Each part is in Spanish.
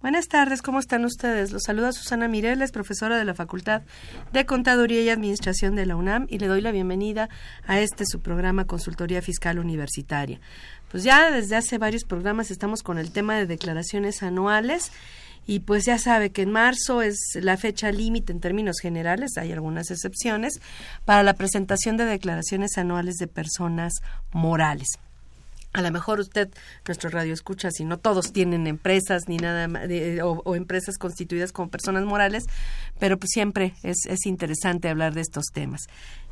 Buenas tardes, ¿cómo están ustedes? Los saluda Susana Mireles, profesora de la Facultad de Contaduría y Administración de la UNAM, y le doy la bienvenida a este su programa Consultoría Fiscal Universitaria. Pues ya desde hace varios programas estamos con el tema de declaraciones anuales y pues ya sabe que en marzo es la fecha límite en términos generales, hay algunas excepciones, para la presentación de declaraciones anuales de personas morales. A lo mejor usted, nuestro radio escucha, si no todos tienen empresas ni nada de, o, empresas constituidas como personas morales, pero pues siempre es, es interesante hablar de estos temas.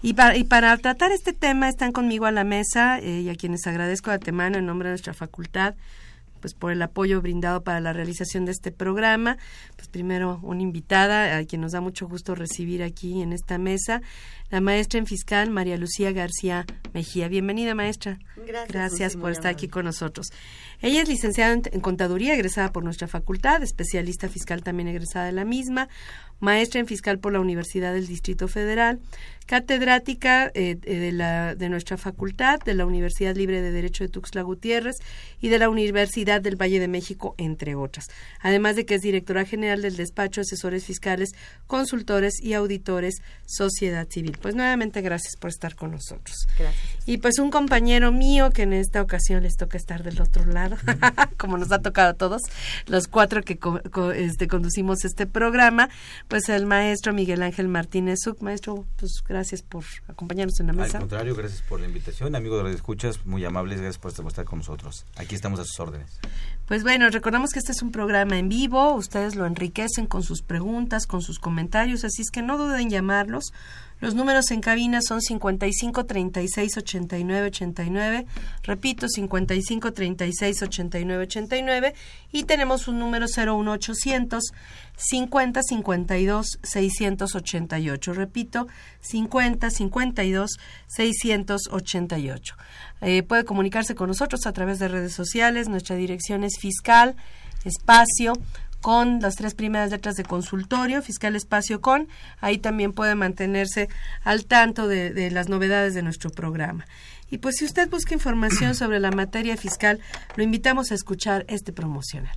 Y para, y para, tratar este tema están conmigo a la mesa eh, y a quienes agradezco de antemano en nombre de nuestra facultad pues por el apoyo brindado para la realización de este programa. Pues primero una invitada a quien nos da mucho gusto recibir aquí en esta mesa, la maestra en fiscal María Lucía García Mejía. Bienvenida, maestra. Gracias, Gracias por estar aquí con nosotros. Ella es licenciada en contaduría, egresada por nuestra facultad, especialista fiscal también egresada de la misma, maestra en fiscal por la Universidad del Distrito Federal, catedrática eh, de, la, de nuestra facultad, de la Universidad Libre de Derecho de Tuxtla Gutiérrez y de la Universidad del Valle de México, entre otras. Además de que es directora general del despacho Asesores Fiscales, Consultores y Auditores Sociedad Civil. Pues nuevamente gracias por estar con nosotros. Gracias. Y pues un compañero mío que en esta ocasión les toca estar del otro lado, como nos ha tocado a todos, los cuatro que co co este, conducimos este programa, pues el maestro Miguel Ángel Martínez Zuc. Maestro, pues gracias por acompañarnos en la mesa. Al contrario, gracias por la invitación. Amigos de las escuchas, muy amables, gracias por estar con nosotros. Aquí estamos a sus órdenes. Pues bueno, recordamos que este es un programa en vivo, ustedes lo enriquecen con sus preguntas, con sus comentarios, así es que no duden en llamarlos. Los números en cabina son 55 36 89 89, repito 55 36 89 89 y tenemos un número 01800 50 52 688, repito 50 52 688. Eh, puede comunicarse con nosotros a través de redes sociales, nuestra dirección es fiscal espacio con las tres primeras letras de consultorio, fiscal espacio con, ahí también puede mantenerse al tanto de, de, las novedades de nuestro programa. Y pues si usted busca información sobre la materia fiscal, lo invitamos a escuchar este promocional.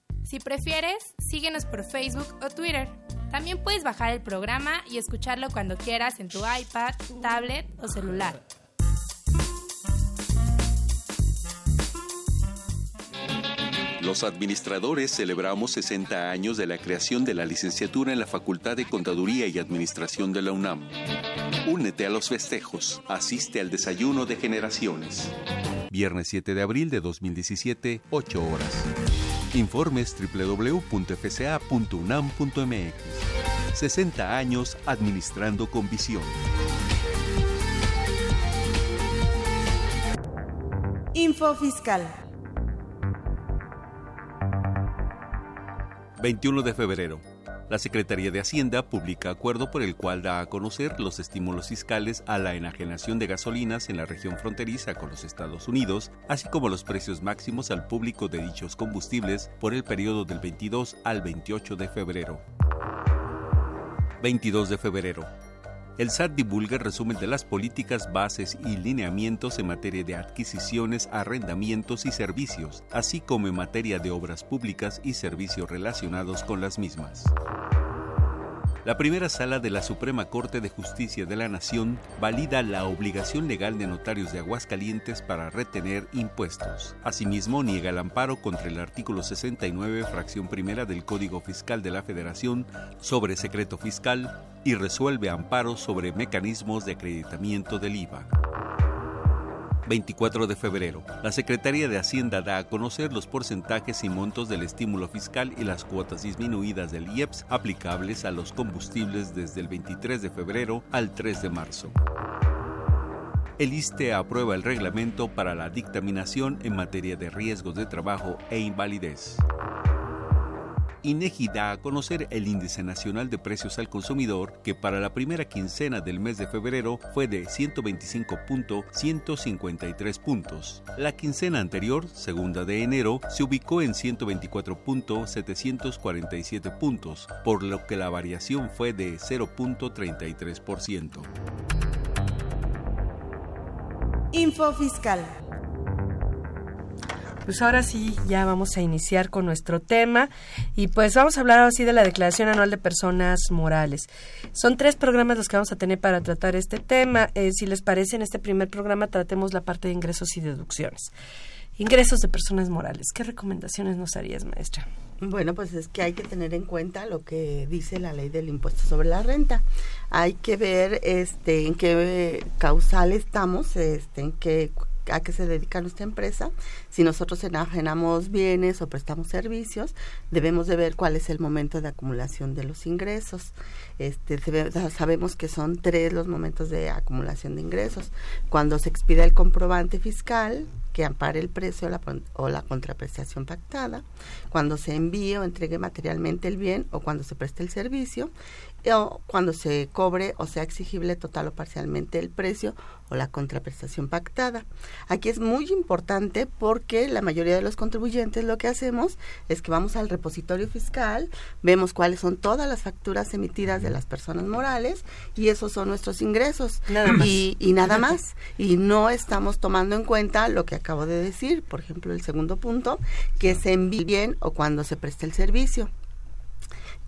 Si prefieres, síguenos por Facebook o Twitter. También puedes bajar el programa y escucharlo cuando quieras en tu iPad, tablet o celular. Los administradores celebramos 60 años de la creación de la licenciatura en la Facultad de Contaduría y Administración de la UNAM. Únete a los festejos. Asiste al desayuno de generaciones. Viernes 7 de abril de 2017, 8 horas. Informes www.fca.unam.mx. 60 años administrando con visión. Info Fiscal. 21 de febrero. La Secretaría de Hacienda publica acuerdo por el cual da a conocer los estímulos fiscales a la enajenación de gasolinas en la región fronteriza con los Estados Unidos, así como los precios máximos al público de dichos combustibles por el periodo del 22 al 28 de febrero. 22 de febrero. El SAT divulga el resumen de las políticas, bases y lineamientos en materia de adquisiciones, arrendamientos y servicios, así como en materia de obras públicas y servicios relacionados con las mismas. La primera sala de la Suprema Corte de Justicia de la Nación valida la obligación legal de notarios de Aguascalientes para retener impuestos. Asimismo, niega el amparo contra el artículo 69, fracción primera del Código Fiscal de la Federación sobre secreto fiscal y resuelve amparos sobre mecanismos de acreditamiento del IVA. 24 de febrero. La Secretaría de Hacienda da a conocer los porcentajes y montos del estímulo fiscal y las cuotas disminuidas del IEPS aplicables a los combustibles desde el 23 de febrero al 3 de marzo. El ISTE aprueba el reglamento para la dictaminación en materia de riesgos de trabajo e invalidez. INEGI da a conocer el índice nacional de precios al consumidor que para la primera quincena del mes de febrero fue de 125.153 puntos. La quincena anterior, segunda de enero, se ubicó en 124.747 puntos, por lo que la variación fue de 0.33%. Info Fiscal. Pues ahora sí, ya vamos a iniciar con nuestro tema y pues vamos a hablar así de la Declaración Anual de Personas Morales. Son tres programas los que vamos a tener para tratar este tema. Eh, si les parece, en este primer programa tratemos la parte de ingresos y deducciones. Ingresos de personas morales. ¿Qué recomendaciones nos harías, maestra? Bueno, pues es que hay que tener en cuenta lo que dice la ley del impuesto sobre la renta. Hay que ver este en qué causal estamos, este en qué a qué se dedica nuestra empresa. Si nosotros enajenamos bienes o prestamos servicios, debemos de ver cuál es el momento de acumulación de los ingresos. Este, sabemos que son tres los momentos de acumulación de ingresos. Cuando se expide el comprobante fiscal, que ampare el precio o la, o la contraprestación pactada, cuando se envíe o entregue materialmente el bien o cuando se preste el servicio, o cuando se cobre o sea exigible total o parcialmente el precio o la contraprestación pactada. Aquí es muy importante porque la mayoría de los contribuyentes lo que hacemos es que vamos al repositorio fiscal, vemos cuáles son todas las facturas emitidas de las personas morales y esos son nuestros ingresos. Y, y nada más. Y no estamos tomando en cuenta lo que acabo de decir, por ejemplo, el segundo punto, que se envíe bien o cuando se preste el servicio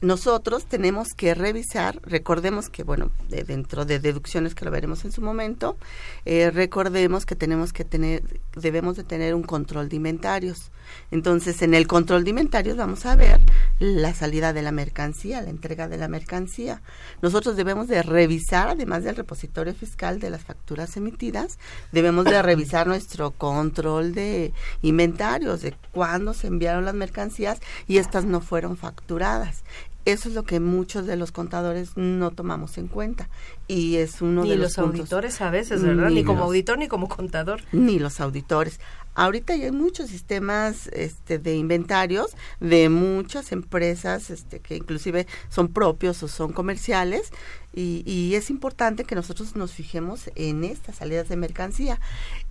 nosotros tenemos que revisar, recordemos que, bueno, dentro de deducciones que lo veremos en su momento, eh, recordemos que tenemos que tener, debemos de tener un control de inventarios. Entonces, en el control de inventarios vamos a ver la salida de la mercancía, la entrega de la mercancía. Nosotros debemos de revisar, además del repositorio fiscal de las facturas emitidas, debemos de revisar nuestro control de inventarios, de cuándo se enviaron las mercancías y estas no fueron facturadas. Eso es lo que muchos de los contadores no tomamos en cuenta y es uno de los, los auditores a veces, ¿verdad? Ni, como auditor ni como contador. Ni los auditores. Ahorita ya hay muchos sistemas este, de inventarios de muchas empresas este, que inclusive son propios o son comerciales y, y, es importante que nosotros nos fijemos en estas salidas de mercancía.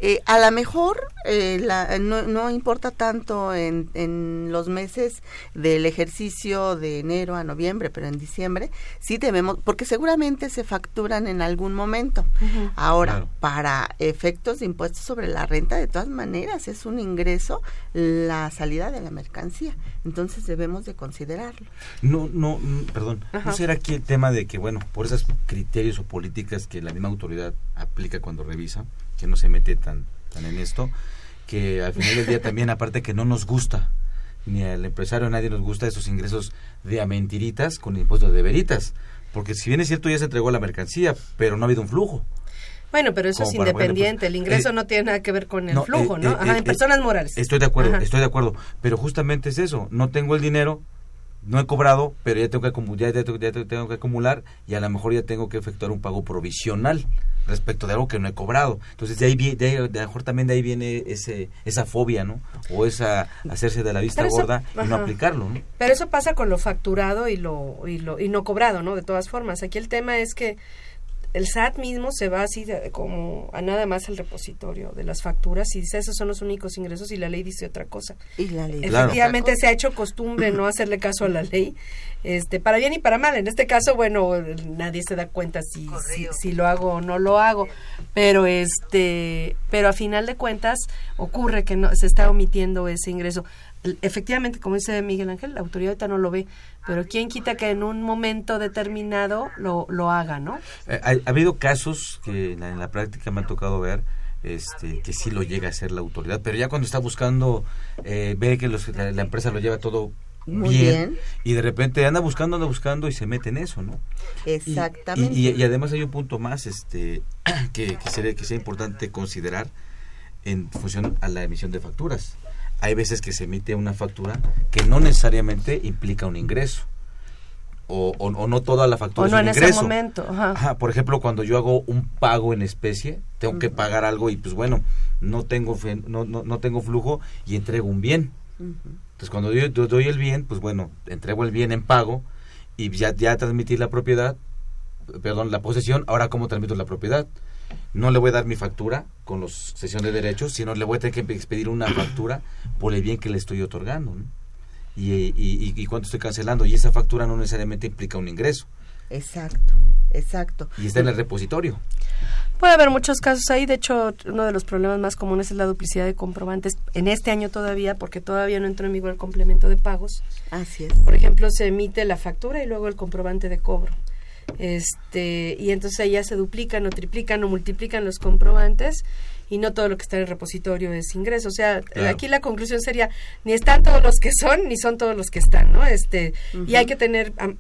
Eh, a lo mejor eh, la, no, no, importa tanto en, en, los meses del ejercicio de enero a noviembre, pero en diciembre sí debemos, porque seguramente se facturan en algún momento. Ahora, para efectos de impuestos sobre la renta, de todas maneras, es un ingreso la salida de la mercancía. Entonces debemos de considerarlo. No, no, mm, perdón. ¿No será aquí el tema de que, bueno, por esos criterios o políticas que la misma autoridad aplica cuando revisa, que no se mete tan, tan en esto, que al final del día también, aparte que no nos gusta, ni al empresario, a nadie nos gusta esos ingresos de a mentiritas con impuestos de veritas. Porque si bien es cierto, ya se entregó la mercancía, pero no ha habido un flujo. Bueno, pero eso es independiente, el ingreso eh, no tiene nada que ver con el flujo, ¿no? Eh, Ajá, eh, en personas morales. Estoy de acuerdo, estoy de acuerdo, pero justamente es eso, no tengo el dinero, no he cobrado, pero ya tengo que, ya, ya tengo que acumular y a lo mejor ya tengo que efectuar un pago provisional respecto de algo que no he cobrado. Entonces de ahí, de, ahí, de mejor también de ahí viene ese esa fobia, ¿no? O esa hacerse de la vista gorda y no aplicarlo, ¿no? Pero eso pasa con lo facturado y lo y lo y no cobrado, ¿no? De todas formas, aquí el tema es que el SAT mismo se va así como a nada más al repositorio de las facturas y dice esos son los únicos ingresos y la ley dice otra cosa. Y la ley. Efectivamente se ha hecho costumbre no hacerle caso a la ley, este para bien y para mal. En este caso, bueno, nadie se da cuenta si, si, si, lo hago o no lo hago, pero este, pero a final de cuentas ocurre que no se está omitiendo ese ingreso efectivamente, como dice Miguel Ángel, la autoridad ahorita no lo ve, pero quién quita que en un momento determinado lo, lo haga, ¿no? Eh, ha, ha, habido casos que en la, en la, práctica me ha tocado ver este, que sí lo llega a hacer la autoridad, pero ya cuando está buscando, eh, ve que los, la, la, empresa lo lleva todo Muy bien, bien, y de repente anda buscando, anda buscando y se mete en eso, ¿no? Exactamente. Y, y, y además hay un punto más este, que, que, sería, que sea importante considerar en función a la emisión de facturas hay veces que se emite una factura que no necesariamente implica un ingreso. O, o, o no toda la factura o no es un en ingreso. ese momento. Ajá. Ajá, por ejemplo, cuando yo hago un pago en especie, tengo uh -huh. que pagar algo y pues bueno, no tengo no, no, no tengo flujo y entrego un bien. Uh -huh. Entonces cuando yo, yo, doy el bien, pues bueno, entrego el bien en pago y ya, ya transmití la propiedad, perdón, la posesión, ahora cómo transmito la propiedad no le voy a dar mi factura con los sesión de derechos, sino le voy a tener que expedir una factura por el bien que le estoy otorgando. ¿no? Y, y, y, y cuánto estoy cancelando. Y esa factura no necesariamente implica un ingreso. Exacto, exacto. Y está en el repositorio. Puede haber muchos casos ahí. De hecho, uno de los problemas más comunes es la duplicidad de comprobantes. En este año todavía, porque todavía no entró en vigor el complemento de pagos. Así es. Por ejemplo, se emite la factura y luego el comprobante de cobro este y entonces ahí ya se duplican o triplican o multiplican los comprobantes y no todo lo que está en el repositorio es ingreso. O sea, claro. aquí la conclusión sería ni están todos los que son ni son todos los que están, ¿no? Este uh -huh. y hay que tener um,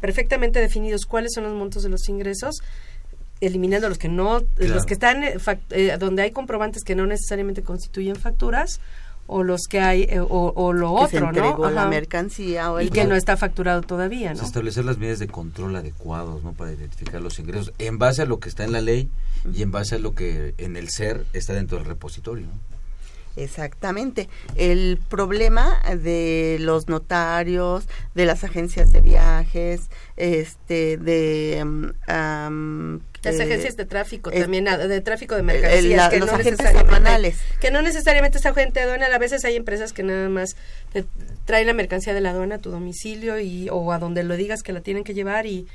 perfectamente definidos cuáles son los montos de los ingresos eliminando los que no claro. los que están eh, donde hay comprobantes que no necesariamente constituyen facturas o los que hay eh, o, o, lo que otro, se ¿no? Ajá. la mercancía o el y que no está facturado todavía, ¿no? Establecer las medidas de control adecuados, ¿no? Para identificar los ingresos en base a lo que está en la ley y en base a lo que en el ser está dentro del repositorio. ¿no? Exactamente. El problema de los notarios, de las agencias de viajes, este, de um, las agencias de tráfico eh, también, de tráfico de mercancías, el, la, que, los no agentes aduanales. que no necesariamente es agente aduanal, a veces hay empresas que nada más te traen la mercancía de la aduana a tu domicilio y o a donde lo digas que la tienen que llevar y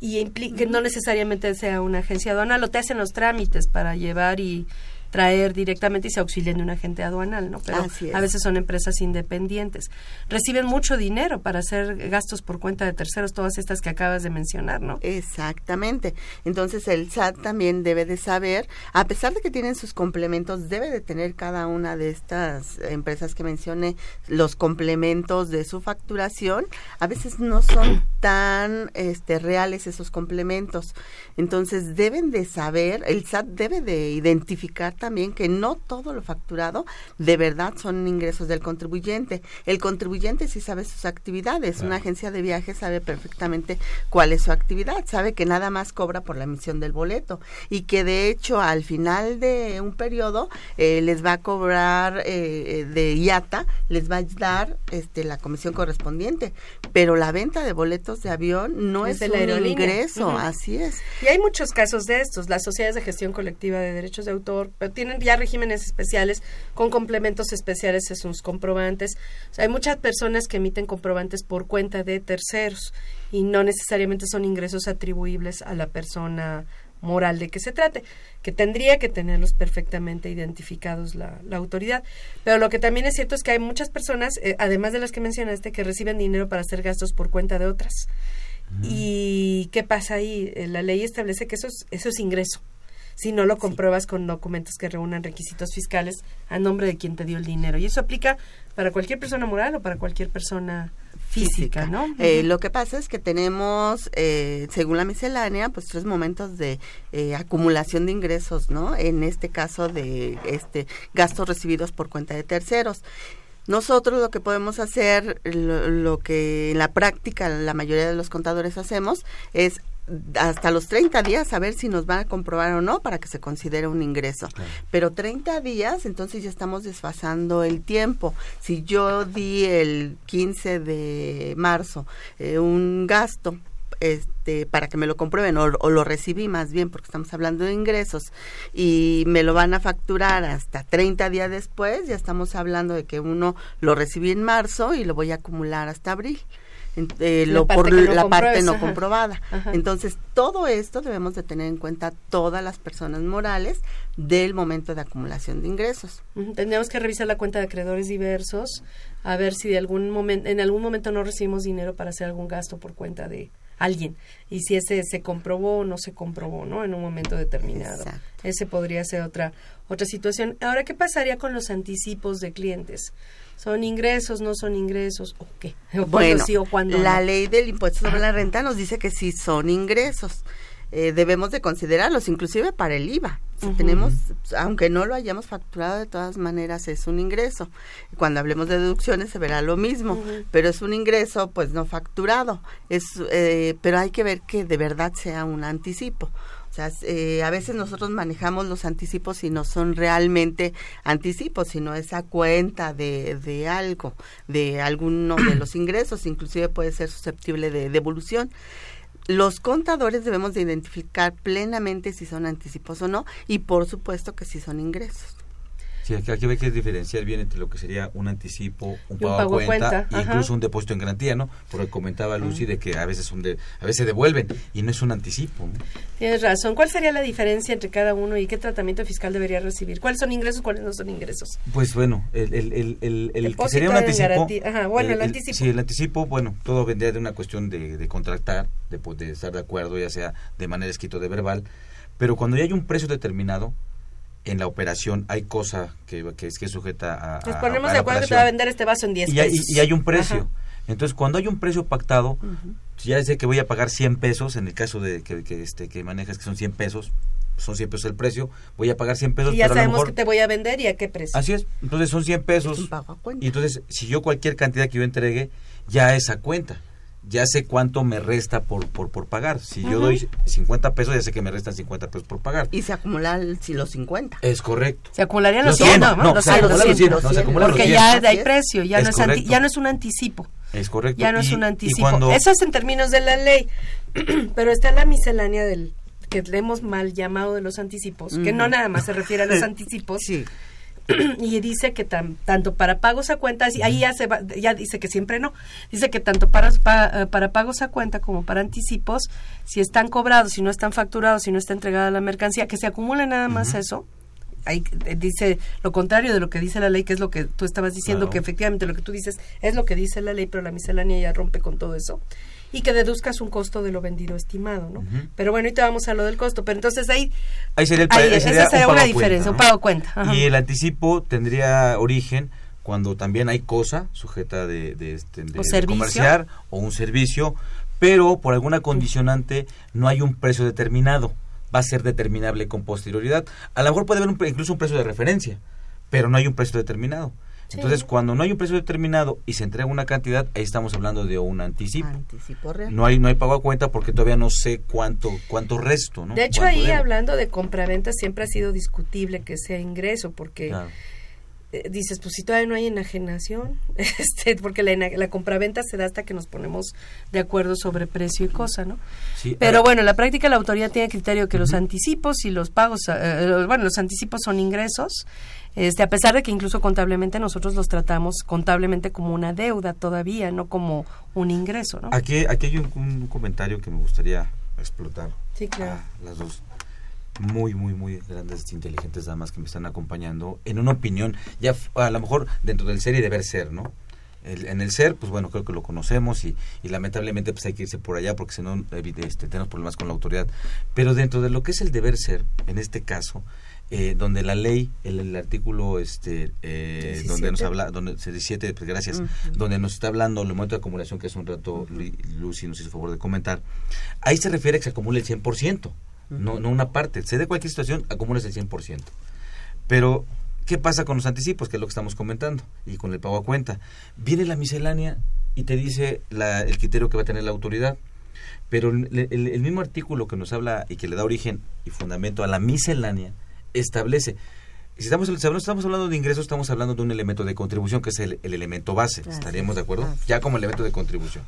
y que no necesariamente sea una agencia aduanal, o te hacen los trámites para llevar y traer directamente y se auxilian de un agente aduanal, ¿no? Pero a veces son empresas independientes. Reciben mucho dinero para hacer gastos por cuenta de terceros, todas estas que acabas de mencionar, ¿no? Exactamente. Entonces el SAT también debe de saber, a pesar de que tienen sus complementos, debe de tener cada una de estas empresas que mencioné los complementos de su facturación. A veces no son tan este, reales esos complementos. Entonces deben de saber, el SAT debe de identificar también que no todo lo facturado de verdad son ingresos del contribuyente. El contribuyente sí sabe sus actividades. Claro. Una agencia de viajes sabe perfectamente cuál es su actividad. Sabe que nada más cobra por la emisión del boleto y que de hecho al final de un periodo eh, les va a cobrar eh, de IATA, les va a dar este, la comisión correspondiente. Pero la venta de boletos de avión no es, es un aerolínea. ingreso, uh -huh. así es. Y hay muchos casos de estos. Las sociedades de gestión colectiva de derechos de autor tienen ya regímenes especiales con complementos especiales en sus comprobantes. O sea, hay muchas personas que emiten comprobantes por cuenta de terceros y no necesariamente son ingresos atribuibles a la persona moral de que se trate, que tendría que tenerlos perfectamente identificados la, la autoridad. Pero lo que también es cierto es que hay muchas personas, eh, además de las que mencionaste, que reciben dinero para hacer gastos por cuenta de otras. Mm. ¿Y qué pasa ahí? Eh, La ley establece que eso es, eso es ingreso si no lo compruebas sí. con documentos que reúnan requisitos fiscales a nombre de quien te dio el dinero. Y eso aplica para cualquier persona moral o para cualquier persona física, física. ¿no? Eh, uh -huh. Lo que pasa es que tenemos, eh, según la miscelánea, pues tres momentos de eh, acumulación de ingresos, ¿no? En este caso de este gastos recibidos por cuenta de terceros. Nosotros lo que podemos hacer, lo, lo, que en la práctica la mayoría de los contadores hacemos, es hasta los 30 días a ver si nos van a comprobar o no para que se considere un ingreso. Claro. Pero 30 días, entonces ya estamos desfasando el tiempo. Si yo di el 15 de marzo eh, un gasto este para que me lo comprueben o, o, lo recibí más bien porque estamos hablando de ingresos y me lo van a facturar hasta 30 días después ya estamos hablando de que uno lo recibí en marzo y lo voy a acumular hasta abril eh, lo, por la parte no comprobada. Entonces, todo esto debemos de tener en cuenta todas las personas morales del momento de acumulación de ingresos. Tendríamos que revisar la cuenta de acreedores diversos, a ver si de algún momento, en algún momento no recibimos dinero para hacer algún gasto por cuenta de alguien y si ese se comprobó o no se comprobó, ¿no? En un momento determinado. Ese podría ser otra otra situación. Ahora, ¿qué pasaría con los anticipos de clientes? ¿Son ingresos, no son ingresos o qué? bueno, sí o cuándo la ley del impuesto sobre la renta nos dice que sí son ingresos. Eh, debemos de considerarlos, inclusive para el IVA. Si tenemos, aunque no lo hayamos facturado, de todas maneras es un ingreso. Cuando hablemos de deducciones se verá lo mismo, pero es un ingreso pues no facturado. Es, eh, pero hay que ver que de verdad sea un anticipo. Eh, a veces nosotros manejamos los anticipos y no son realmente anticipos, sino esa cuenta de, de algo, de alguno de los ingresos, inclusive puede ser susceptible de devolución los contadores debemos de identificar plenamente si son anticipos o no y por supuesto que si son ingresos. Sí, aquí hay que diferenciar bien entre lo que sería un anticipo, un pago, a cuenta, e incluso un depósito en garantía, ¿no? Porque comentaba Lucy de que a veces son de, a veces devuelven y no es un anticipo. Tienes razón. ¿Cuál sería la diferencia entre cada uno y qué tratamiento fiscal debería recibir? ¿Cuáles son ingresos, cuáles no son ingresos? Pues bueno, el, el, el, el, que sería un anticipo. Ajá, bueno, el, anticipo. Sí, el anticipo, bueno, todo vendría de una cuestión de, de contractar, de, de estar de acuerdo, ya sea de manera escrito o de verbal. Pero cuando ya hay un precio determinado, en la operación hay cosa que, que es que sujeta a... Nos ponemos de acuerdo que te va a vender este vaso en 10 y Hay, y, hay un precio. Entonces, cuando hay un precio pactado, ya sé que voy a pagar 100 pesos, en el caso de que, que, este, que manejas que son 100 pesos, son 100 pesos el precio, voy a pagar 100 pesos. Y ya sabemos que te voy a vender y a qué precio. Así es, entonces son 100 pesos. Y entonces, si yo cualquier cantidad que yo entregue, ya esa cuenta ya sé cuánto me resta por, por, por pagar. Si yo doy 50 pesos, ya sé que me restan 50 pesos por pagar. Y se acumulan si los 50. Es correcto. Se acumularían los 100, ¿no? No, se acumulan los 100. No, se acumulan Porque ya hay precio, ya no, es ya no es un anticipo. Es correcto. Ya no es un anticipo. Eso es en términos de la ley. Pero está la miscelánea del que le hemos mal llamado de los anticipos, que no nada más se refiere a los anticipos, sí. y dice que tanto para pagos a cuenta, ahí ya, se ya dice que siempre no, dice que tanto para, eh, para, pagos a cuenta como para anticipos, si están cobrados, si no están facturados, si no está entregada la mercancía, que se acumule nada más eso, ahí eh, dice lo contrario de lo que dice la ley, que es lo que tú estabas diciendo, que efectivamente lo que tú dices es lo que dice la ley, pero la miscelánea ya rompe con todo eso y que deduzcas un costo de lo vendido estimado, ¿no? Pero bueno, ahorita vamos a lo del costo, pero entonces ahí... Ahí sería, el, esa sería una diferencia, un pago cuenta. Y el anticipo tendría origen cuando también hay cosa sujeta de, de, este, de, comerciar o un servicio, pero por alguna condicionante no hay un precio determinado, va a ser determinable con posterioridad. A lo mejor puede haber incluso un precio de referencia, pero no hay un precio determinado. Entonces, cuando no hay un precio determinado y se entrega una cantidad, ahí estamos hablando de un anticipo. No hay no hay pago a cuenta porque todavía no sé cuánto cuánto resto, ¿no? De hecho, ahí hablando de compraventa siempre ha sido discutible que sea ingreso porque eh, dices, pues si todavía no hay enajenación, este, porque la, la compraventa se da hasta que nos ponemos de acuerdo sobre precio y cosa, ¿no? Pero bueno, en la práctica la autoridad tiene criterio que los anticipos y los pagos, eh, eh, bueno, los anticipos son ingresos este, a pesar de que incluso contablemente nosotros los tratamos contablemente como una deuda todavía, no como un ingreso, ¿no? Aquí, aquí hay un, comentario que me gustaría explotar. Sí, claro. las dos muy, muy, muy grandes, inteligentes damas que me están acompañando en una opinión, ya a lo mejor dentro del ser y deber ser, ¿no? en el ser, pues bueno, creo que lo conocemos y, y, lamentablemente pues hay que irse por allá porque si no este, tenemos problemas con la autoridad. Pero dentro de lo que es el deber ser, en este caso, eh, donde la ley, el, el artículo este eh, donde nos habla, donde 17, pues gracias, donde nos está hablando el momento de acumulación que es un rato Lucy nos hizo favor de comentar, ahí se refiere a que se acumule el 100%, no, no una parte, se de cualquier situación, acumules el 100%. Pero, ¿qué pasa con los anticipos? Que es lo que estamos comentando, y con el pago a cuenta. Viene la miscelánea y te dice la, el criterio que va a tener la autoridad. Pero el, el mismo artículo que nos habla y que le da origen y fundamento a la miscelánea, establece. Si estamos, estamos hablando de ingresos, estamos hablando de un elemento de contribución que es el, elemento base. ¿Estaríamos de acuerdo? Ya como elemento de contribución.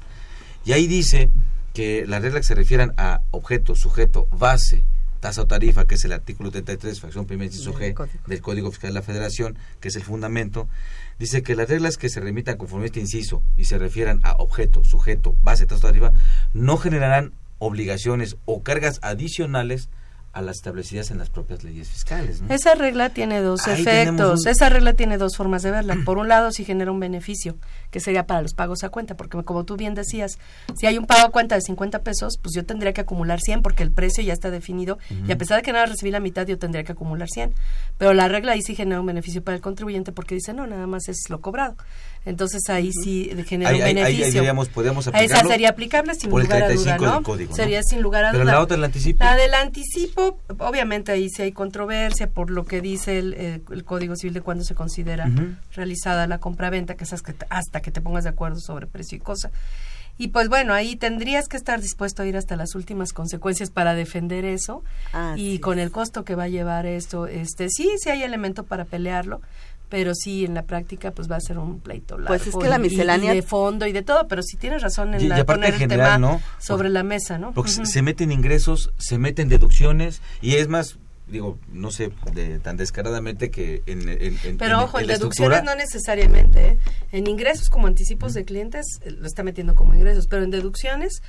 Y ahí dice que las reglas que se refieran a objeto, sujeto, base tasa o tarifa, que es el artículo 33, fracción primera inciso G del Código Fiscal de la Federación, que es el fundamento, dice que las reglas que se remitan conforme a este inciso y se refieran a objeto, sujeto, base, tasa o tarifa, no generarán obligaciones o cargas adicionales a las establecidas en las propias leyes fiscales. Esa regla tiene dos efectos. Esa regla tiene dos formas de verla. Por un lado, si genera un beneficio, que sería para los pagos a cuenta, porque como tú bien decías, si hay un pago a cuenta de 50 pesos, pues yo tendría que acumular 100 porque el precio ya está definido y a pesar de que nada recibí la mitad, yo tendría que acumular 100. Pero la regla ahí sí genera un beneficio para el contribuyente porque dice, no, nada más es lo cobrado. Entonces ahí sí genera un beneficio. Ahí, podemos Esa sería aplicable sin lugar a duda, ¿no? Sería sin lugar a duda. Pero la otra, el anticipo. La del anticipo, obviamente ahí sí hay controversia por lo que dice el, el, Código Civil de cuándo se considera realizada la compraventa, que es hasta que te pongas de acuerdo sobre precio y cosa. Y pues bueno, ahí tendrías que estar dispuesto a ir hasta las últimas consecuencias para defender eso. y con el costo que va a llevar esto, este sí, sí hay elemento para pelearlo, pero sí en la práctica pues va a ser un pleito largo pues es que la miscelánea y, de fondo y de todo pero si tienes razón en la, poner el tema sobre la mesa no porque se meten ingresos se meten deducciones y es más digo no sé de, tan descaradamente que en, en, pero ojo en, deducciones no necesariamente ¿eh? en ingresos como anticipos de clientes eh, lo está metiendo como ingresos pero en deducciones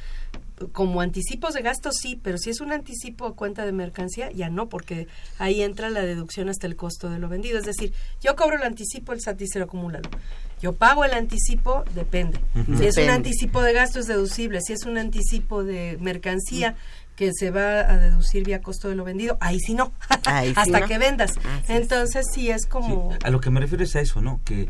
como anticipos de gastos sí, pero si es un anticipo a cuenta de mercancía, ya no, porque ahí entra la deducción hasta el costo de lo vendido. Es decir, yo cobro el anticipo, el SAT dice lo acumúlalo. Yo pago el anticipo, depende. Si es un anticipo de gasto es deducible, si es un anticipo de mercancía que se va a deducir vía costo de lo vendido, ahí sí no, hasta que vendas. Entonces sí es como... a lo que me refiero es a eso, ¿no? Que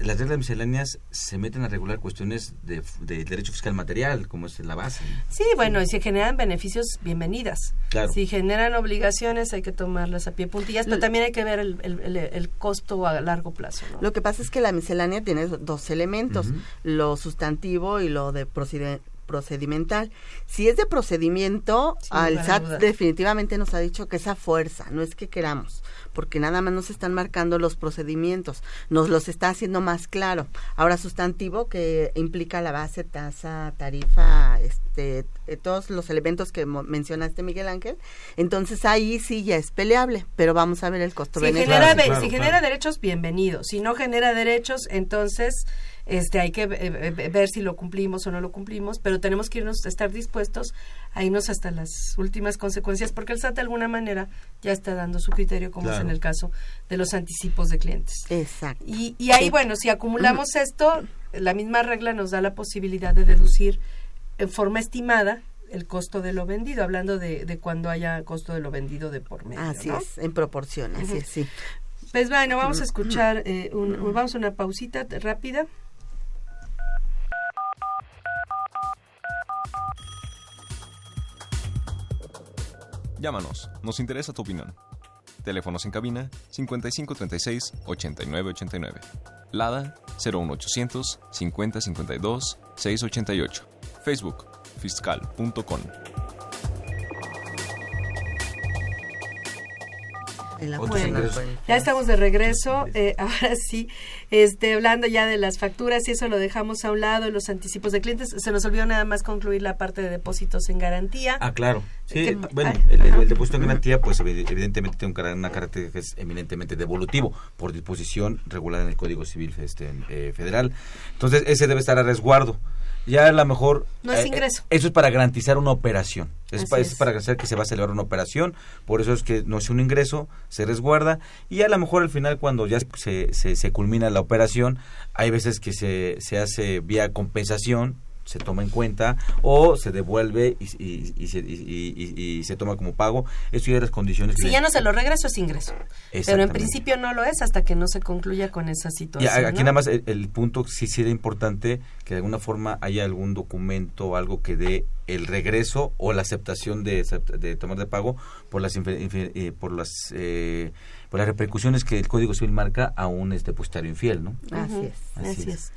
las reglas misceláneas se meten a regular cuestiones de, derecho fiscal material, como es la base. Sí, bueno, y si generan beneficios, bienvenidas. Si generan obligaciones, hay que tomarlas a pie puntillas, pero también hay que ver el, costo a largo plazo. Lo que pasa es que la miscelánea tiene dos elementos, lo sustantivo y lo de procedimental. Si es de procedimiento, al SAT definitivamente nos ha dicho que esa fuerza, no es que queramos porque nada más nos están marcando los procedimientos, nos los está haciendo más claro. Ahora sustantivo que implica la base, tasa, tarifa, este, eh, todos los elementos que mencionaste Miguel Ángel, entonces ahí sí ya es peleable, pero vamos a ver el costo si genera, si genera derechos, bienvenido. Si no genera derechos, entonces este hay que ver si lo cumplimos o no lo cumplimos, pero tenemos que irnos estar dispuestos a irnos hasta las últimas consecuencias, porque el SAT de alguna manera ya está dando su criterio, como es en el caso de los anticipos de clientes. Exacto. Y, y ahí, bueno, si acumulamos esto, la misma regla nos da la posibilidad de deducir en forma estimada el costo de lo vendido, hablando de, de cuando haya costo de lo vendido de por medio. Así es, en proporción, así es, sí. Pues bueno, vamos a escuchar, eh, un, vamos a una pausita rápida. Llámanos, nos interesa tu opinión. Teléfonos en cabina 5536 8989. Lada 01800 5052 688. Facebook fiscal.com. Bueno, ya estamos de regreso. Eh, ahora sí, este, hablando ya de las facturas y eso lo dejamos a un lado, los anticipos de clientes. Se nos olvidó nada más concluir la parte de depósitos en garantía. Ah, claro. Sí, bueno, el, depósito en garantía, pues evidentemente tiene una característica que es eminentemente devolutivo por disposición regulada en el Código Civil este, eh, Federal. Entonces, ese debe estar a resguardo ya a lo mejor... No es eh, ingreso. eso es para garantizar una operación. Es para, es. para, garantizar que se va a celebrar una operación. Por eso es que no es un ingreso, se resguarda. Y a lo mejor al final, cuando ya se, se, se culmina la operación, hay veces que se, se hace vía compensación se toma en cuenta o se devuelve y, y, se, y, se, toma como pago. Eso ya es las condiciones. Si ya no se lo regreso es ingreso. Pero en principio no lo es hasta que no se concluya con esa situación. aquí nada más el, punto sí sería importante que de alguna forma haya algún documento o algo que dé el regreso o la aceptación de, de tomar de pago por las eh, por las eh, por las repercusiones que el Código Civil marca a un este depositario infiel, ¿no? Así es. Así, es.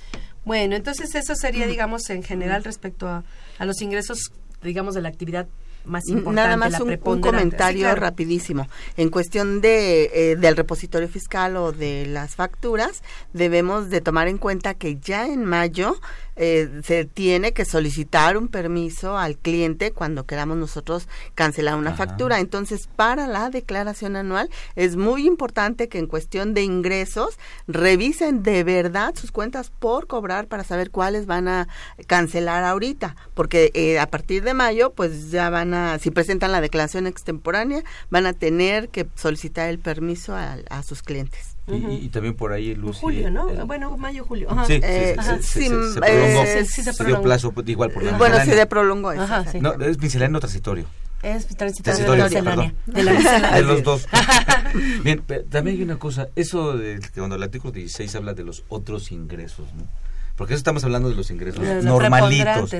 Bueno, entonces eso sería, digamos, en general respecto a, a los ingresos, digamos, de la actividad más importante. Nada más la un, comentario Sí, claro. rapidísimo. En cuestión de eh, del repositorio fiscal o de las facturas, debemos de tomar en cuenta que ya en mayo eh, se tiene que solicitar un permiso al cliente cuando queramos nosotros cancelar una Ajá. factura. Entonces, para la declaración anual es muy importante que en cuestión de ingresos revisen de verdad sus cuentas por cobrar para saber cuáles van a cancelar ahorita, porque eh, a partir de mayo pues ya van a, si presentan la declaración extemporánea, van a tener que solicitar el permiso a, a sus clientes. Y, también por ahí, Lucy. Julio, ¿no? el- bueno, mayo, julio. Ajá. Sí, Eh, se- se- sí, se- se- se eh, prolongó. sí, sí se Se dio prolongó. plazo pues, igual por la Bueno, se miscelánea. de prolongó eso. Ajá, sí. No, es misceláneo transitorio. Es transitorio de Transitorio, la miscelánea. perdón. De la miscelánea. De los dos. Bien, pero también hay una cosa, eso de que cuando el artículo 16 habla de los otros ingresos, ¿no? Porque eso estamos hablando de los ingresos De los normalitos.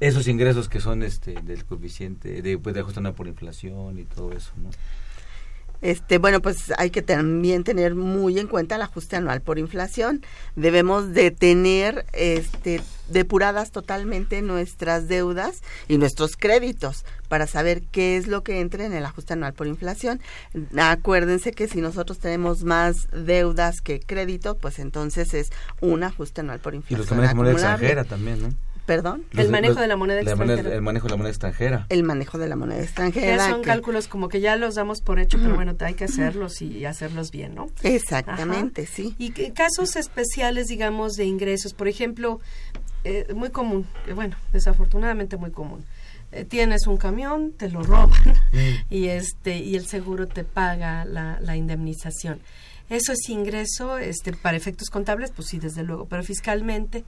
Esos ingresos que son este del coeficiente, de, pues, de ajuste anual por inflación y todo eso, ¿no? Este, bueno, pues hay que también tener muy en cuenta el ajuste anual por inflación. Debemos de tener este, depuradas totalmente nuestras deudas y nuestros créditos para saber qué es lo que entra en el ajuste anual por inflación. Acuérdense que si nosotros tenemos más deudas que crédito, pues entonces es un ajuste anual por Y inflación. los que manejan moneda extranjera también, ¿no? Perdón. El manejo los- de la moneda la moneda- extranjera. el manejo de la moneda extranjera. El manejo de la moneda Ya extranjera. son que- cálculos como que ya los damos por hecho, pero bueno, hay que hacerlos y hacerlos bien, ¿no? Exactamente, Ajá. sí. Y que- casos especiales, digamos, de ingresos, por ejemplo, eh, muy común, eh, bueno, desafortunadamente muy común. Eh, tienes un camión, te lo roban y este y el seguro te paga la, la indemnización. Eso es ingreso, este, para efectos contables, pues sí, desde luego, pero fiscalmente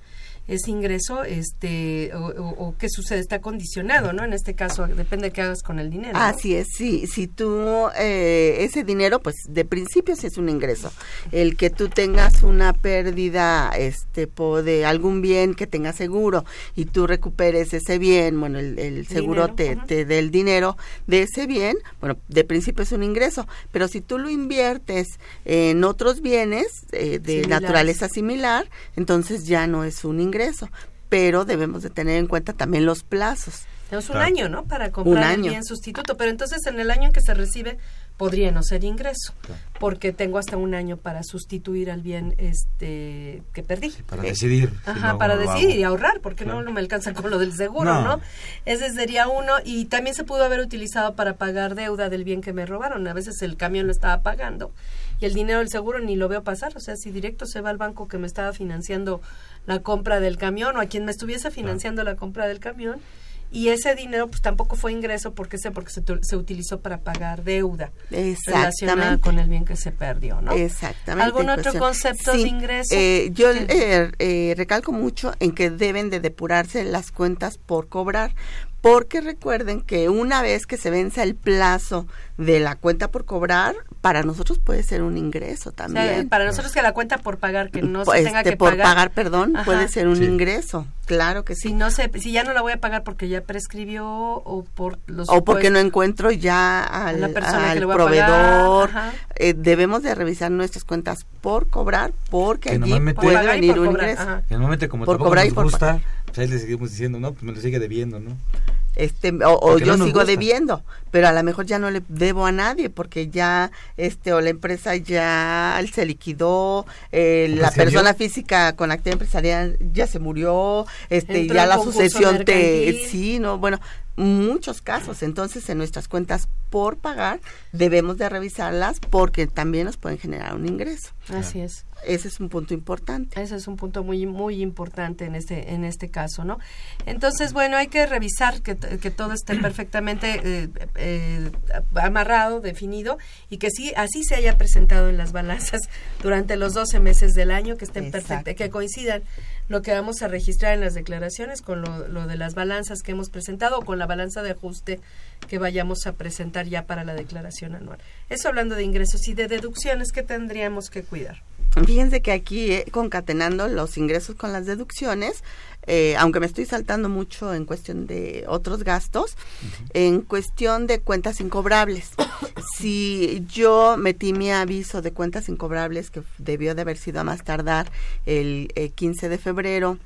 es ingreso, este, o, o- o qué sucede, está condicionado, ¿no? En este caso, depende de qué hagas con el dinero. ¿no? Así es, sí. Si tú, eh, ese dinero, pues de principio sí es un ingreso. El que tú tengas una pérdida este, po- de algún bien que tenga seguro y tú recuperes ese bien, bueno, el, el seguro Dinero, te, te dé el dinero de ese bien, bueno, de principio es un ingreso. Pero si tú lo inviertes en otros bienes eh, de naturaleza similar, entonces ya no es un ingreso. Pero debemos de tener en cuenta también los plazos. Tenemos un Claro. año, ¿no? Para comprar el año. bien sustituto, pero entonces en el año en que se recibe podría no ser ingreso, porque tengo hasta un año para sustituir al bien este que perdí. Para decidir. si Ajá, para decidir y ahorrar, porque Claro. no, no me alcanza con lo del seguro, ¿no? No. Ese sería uno y también se pudo haber utilizado para pagar deuda del bien que me robaron. A veces el camión lo estaba pagando y el dinero del seguro ni lo veo pasar, o sea, si directo se va al banco que me estaba financiando la compra del camión o a quien me estuviese financiando la compra del camión y ese dinero pues tampoco fue ingreso porque sé porque se, se utilizó para pagar deuda relacionada con el bien que se perdió, ¿no? Exactamente. ¿Algún otro concepto de ingreso? eh, yo eh, eh, recalco mucho en que deben de depurarse las cuentas por cobrar, porque recuerden que una vez que se venza el plazo de la cuenta por cobrar, para nosotros puede ser un ingreso O sea, también. para nosotros que la cuenta por pagar que no Pues, se tenga este, que por pagar, pagar, perdón, Ajá. puede ser un Sí. ingreso, claro que sí. si no se si ya no la voy a pagar porque ya prescribió o por los o porque no encuentro ya al, la persona que al le voy a pagar, proveedor. Eh, debemos de revisar nuestras cuentas por cobrar porque Que allí puede venir por un cobrar, ingreso. ajá. Que normalmente como Por tampoco cobrar y nos por gusta, pues ahí le seguimos diciendo, no, pues me lo sigue debiendo, ¿no? este o, yo no sigo gusta. debiendo pero a lo mejor ya no le debo a nadie porque ya este o la empresa ya se liquidó eh, la persona física con actividad empresarial ya se murió este Entró ya la sucesión te sí no bueno muchos casos. Entonces en nuestras cuentas por pagar debemos de revisarlas porque también nos pueden generar un ingreso Así es. ese es un punto importante Ese es un punto muy muy importante en este en este caso, ¿no? Entonces, bueno, hay que revisar que, que todo esté perfectamente eh, eh, amarrado, definido y que sí así se haya presentado en las balanzas durante los 12 meses del año, que estén perfectas, que coincidan lo que vamos a registrar en las declaraciones con lo, lo de las balanzas que hemos presentado o con la balanza de ajuste que vayamos a presentar ya para la declaración anual. Eso hablando de ingresos y de deducciones que tendríamos que cuidar. Fíjense que aquí, eh, concatenando los ingresos con las deducciones, eh, aunque me estoy saltando mucho en cuestión de otros gastos, en cuestión de cuentas incobrables. si yo metí mi aviso de cuentas incobrables, que debió de haber sido a más tardar el eh, 15 de febrero,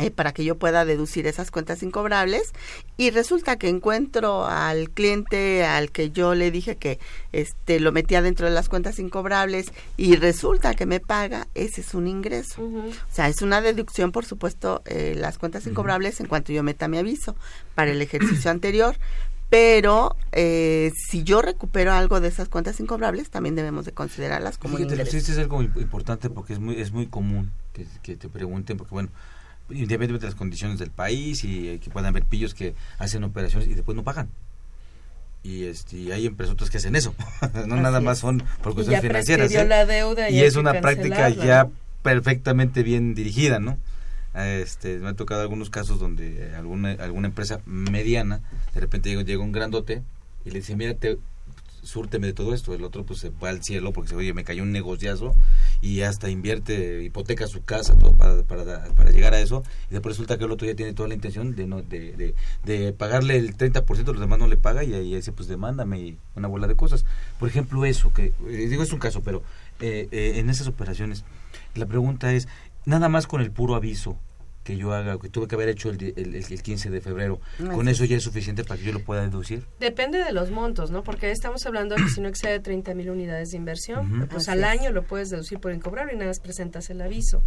eh, para que yo pueda deducir esas cuentas incobrables. Y resulta que encuentro al cliente al que yo le dije que este lo metía dentro de las cuentas incobrables y resulta que me paga ese es un ingreso. O sea es una deducción por supuesto eh, las cuentas incobrables en cuanto yo meta mi aviso para el ejercicio anterior. Pero eh, si yo recupero algo de esas cuentas incobrables también debemos de considerarlas como un ingreso. Este es algo importante porque es muy es muy común que, que te pregunten porque bueno independientemente de las condiciones del país y eh, que puedan haber pillos que hacen operaciones y después no pagan. Y, este, hay empresas que hacen eso, no nada más son por cuestiones financieras. ¿eh? La deuda y, es una práctica ya perfectamente bien dirigida, ¿no? Este, me ha tocado algunos casos donde alguna, alguna empresa mediana, de repente llega, llega un grandote y le dice, mira, te, súrteme de todo esto. El otro pues se va al cielo porque se oye, me cayó un negociazo y hasta invierte, hipoteca su casa todo para, para, para, llegar a eso. Y después resulta que el otro ya tiene toda la intención de no de, de, de pagarle el 30%, los demás no le paga y ahí dice, pues demándame y una bola de cosas. Por ejemplo, eso, que eh, digo es un caso, pero eh, eh, en esas operaciones la pregunta es, nada más con el puro aviso que yo haga, que tuve que haber hecho el, el, el 15 de febrero, ¿con eso ya es suficiente para que yo lo pueda deducir? Depende de los montos, ¿no? Porque estamos hablando de que si no excede 30 mil unidades de inversión, pues al año lo puedes deducir por incobrable y nada más presentas el aviso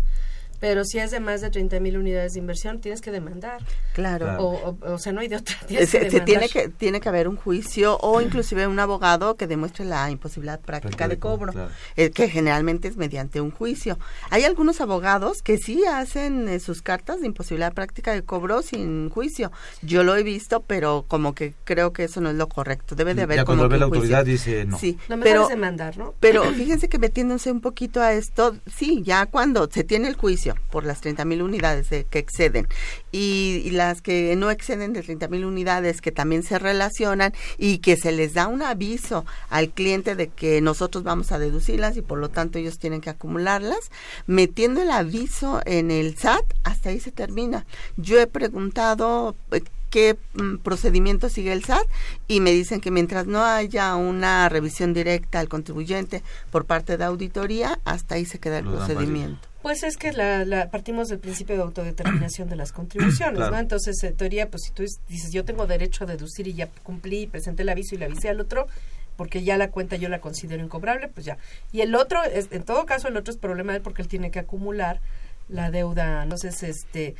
pero si es de más de 30 mil unidades de inversión, tienes que demandar. Claro. O, o, sea, no hay de otra. Se, que tiene, que, tiene que haber un juicio o inclusive un abogado que demuestre la imposibilidad práctica de cobro, eh, que generalmente es mediante un juicio. Hay algunos abogados que sí hacen eh, sus cartas de imposibilidad práctica de cobro sin juicio. Yo lo he visto, pero como que creo que eso no es lo correcto. Debe de haber ya cuando ve la autoridad dice no. Sí, lo pero, es demandar, ¿no? Pero fíjense que metiéndose un poquito a esto, sí, ya cuando se tiene el juicio por las 30 mil unidades que exceden y, las que no exceden de 30 mil unidades que también se relacionan y que se les da un aviso al cliente de que nosotros vamos a deducirlas y por lo tanto ellos tienen que acumularlas, metiendo el aviso en el SAT, hasta ahí se termina. Yo he preguntado eh, qué mm, procedimiento sigue el SAT y me dicen que mientras no haya una revisión directa al contribuyente por parte de auditoría, hasta ahí se queda el procedimiento. Pues es que la, partimos del principio de autodeterminación de las contribuciones, ¿no? Entonces, en teoría, pues si tú dices, yo tengo derecho a deducir y ya cumplí, presenté el aviso y le avisé al otro, porque ya la cuenta yo la considero incobrable, pues ya. Y el otro, es, en todo caso, el otro es problema de él porque él tiene que acumular la deuda, sé, este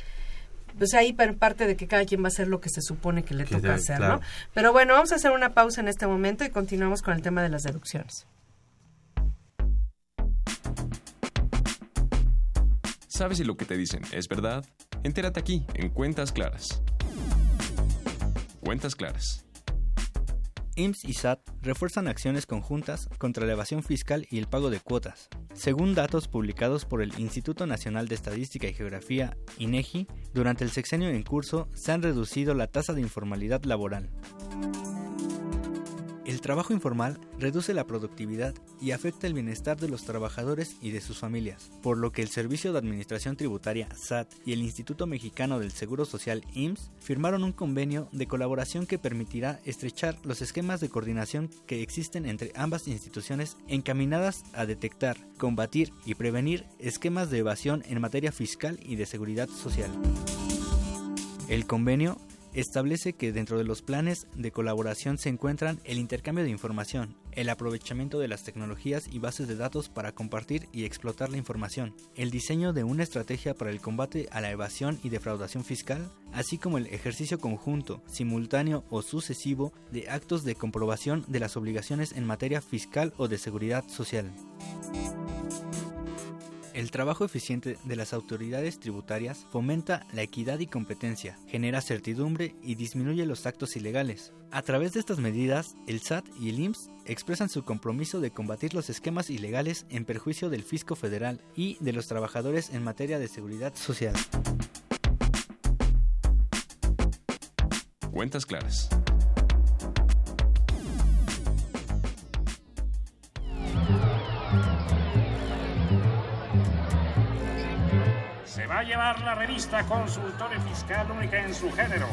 pues ahí parte de que cada quien va a hacer lo que se supone que le toca hacer, ¿no? Pero bueno, vamos a hacer una pausa en este momento y continuamos con el tema de las deducciones. ¿Sabes si lo que te dicen es verdad? Entérate aquí, en Cuentas Claras. Cuentas Claras. IMSS y SAT refuerzan acciones conjuntas contra la evasión fiscal y el pago de cuotas. Según datos publicados por el Instituto Nacional de Estadística y Geografía, INEGI, durante el sexenio en curso se han reducido la tasa de informalidad laboral. El trabajo informal reduce la productividad y afecta el bienestar de los trabajadores y de sus familias, por lo que el Servicio de Administración Tributaria SAT y el Instituto Mexicano del Seguro Social IMSS firmaron un convenio de colaboración que permitirá estrechar los esquemas de coordinación que existen entre ambas instituciones encaminadas a detectar, combatir y prevenir esquemas de evasión en materia fiscal y de seguridad social. El convenio establece que dentro de los planes de colaboración se encuentran el intercambio de información, el aprovechamiento de las tecnologías y bases de datos para compartir y explotar la información, el diseño de una estrategia para el combate a la evasión y defraudación fiscal, así como el ejercicio conjunto, simultáneo o sucesivo de actos de comprobación de las obligaciones en materia fiscal o de seguridad social. El trabajo eficiente de las autoridades tributarias fomenta la equidad y competencia, genera certidumbre y disminuye los actos ilegales. A través de estas medidas, el SAT y el IMSS expresan su compromiso de combatir los esquemas ilegales en perjuicio del fisco federal y de los trabajadores en materia de seguridad social. Cuentas claras. Llevar la revista Consultorio Fiscal única en su género.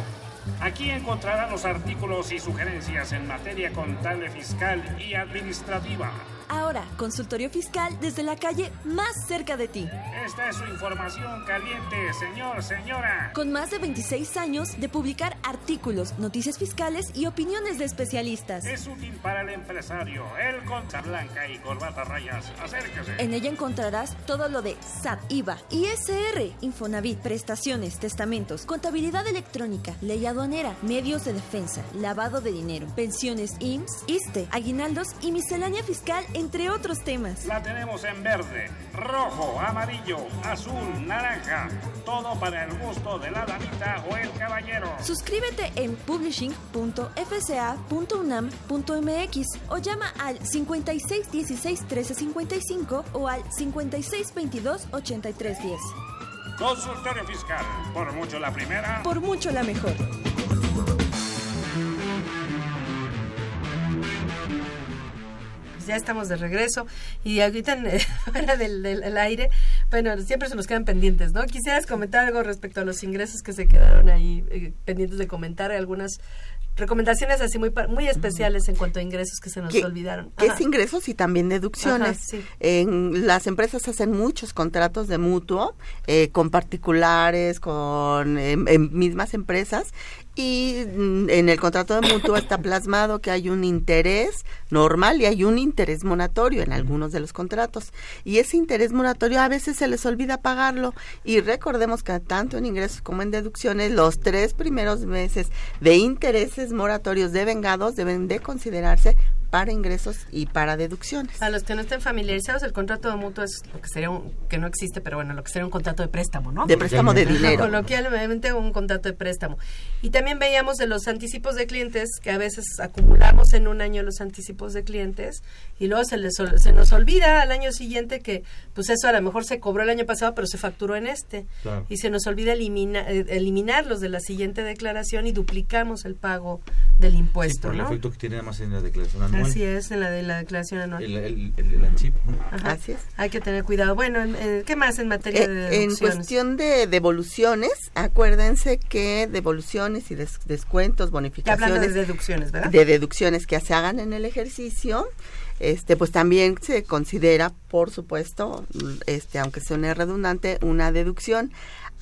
Aquí encontrará los artículos y sugerencias en materia contable, fiscal y administrativa. Ahora, consultorio fiscal desde la calle más cerca de ti. Esta es su información caliente, señor, señora. Con más de 26 años de publicar artículos, noticias fiscales y opiniones de especialistas. Es útil para el empresario, el concha blanca y corbata rayas. Acérquese. En ella encontrarás todo lo de SAT, IVA, ISR, Infonavit, prestaciones, testamentos, contabilidad electrónica, ley aduanera, medios de defensa, lavado de dinero, pensiones IMSS, ISTE, aguinaldos y miscelánea fiscal, entre otros temas. La tenemos en verde, rojo, amarillo, azul, naranja. Todo para el gusto de la damita o el caballero. Suscríbete en publishing.fca.unam.mx o llama al 56 16 13 55 o al 56 22 83 10. Consultorio fiscal, por mucho la primera. Por mucho la mejor. Pues ya estamos de regreso y ahorita fuera del, del, del aire, bueno, siempre se nos quedan pendientes, ¿no? Quisieras comentar algo respecto a los ingresos que se quedaron ahí eh, pendientes de comentar, algunas recomendaciones así muy muy especiales en cuanto a ingresos que se nos ¿Qué, olvidaron. ¿Qué es ingresos y también deducciones? Ajá, sí. En las empresas hacen muchos contratos de mutuo eh, con particulares, con eh, en mismas empresas y mm, en el contrato de mutuo está plasmado que hay un interés normal y hay un interés monatorio en algunos de los contratos. Y ese interés monatorio a veces se les olvida pagarlo. Y recordemos que tanto en ingresos como en deducciones, los tres primeros meses de intereses moratorios devengados deben de considerarse para ingresos y para deducciones. A los que no estén familiarizados, el contrato de mutuo es lo que sería un, que no existe, pero bueno, lo que sería un contrato de préstamo, ¿no? De préstamo de dinero. Coloquialmente un contrato de préstamo. Y también veíamos de los anticipos de clientes, que a veces acumulamos en un año los anticipos de clientes y luego se, les, se nos olvida al año siguiente que pues eso a lo mejor se cobró el año pasado, pero se facturó en este. Claro. Y se nos olvida elimina, eh, eliminarlos de la siguiente declaración y duplicamos el pago del impuesto. Sí, por ¿no? el efecto que tiene más en la declaración anual. Así es, en la de la declaración anual. El, el, el, el ANSIP, ¿no? Ajá. Así es. Hay que tener cuidado. Bueno, ¿qué más en materia Eh, de en deducciones? cuestión de devoluciones, acuérdense que devoluciones y des- descuentos, Ya bonificaciones hablando de deducciones, ¿verdad? de deducciones que se hagan en el ejercicio, este pues también se considera, por supuesto, este aunque suene redundante, una deducción.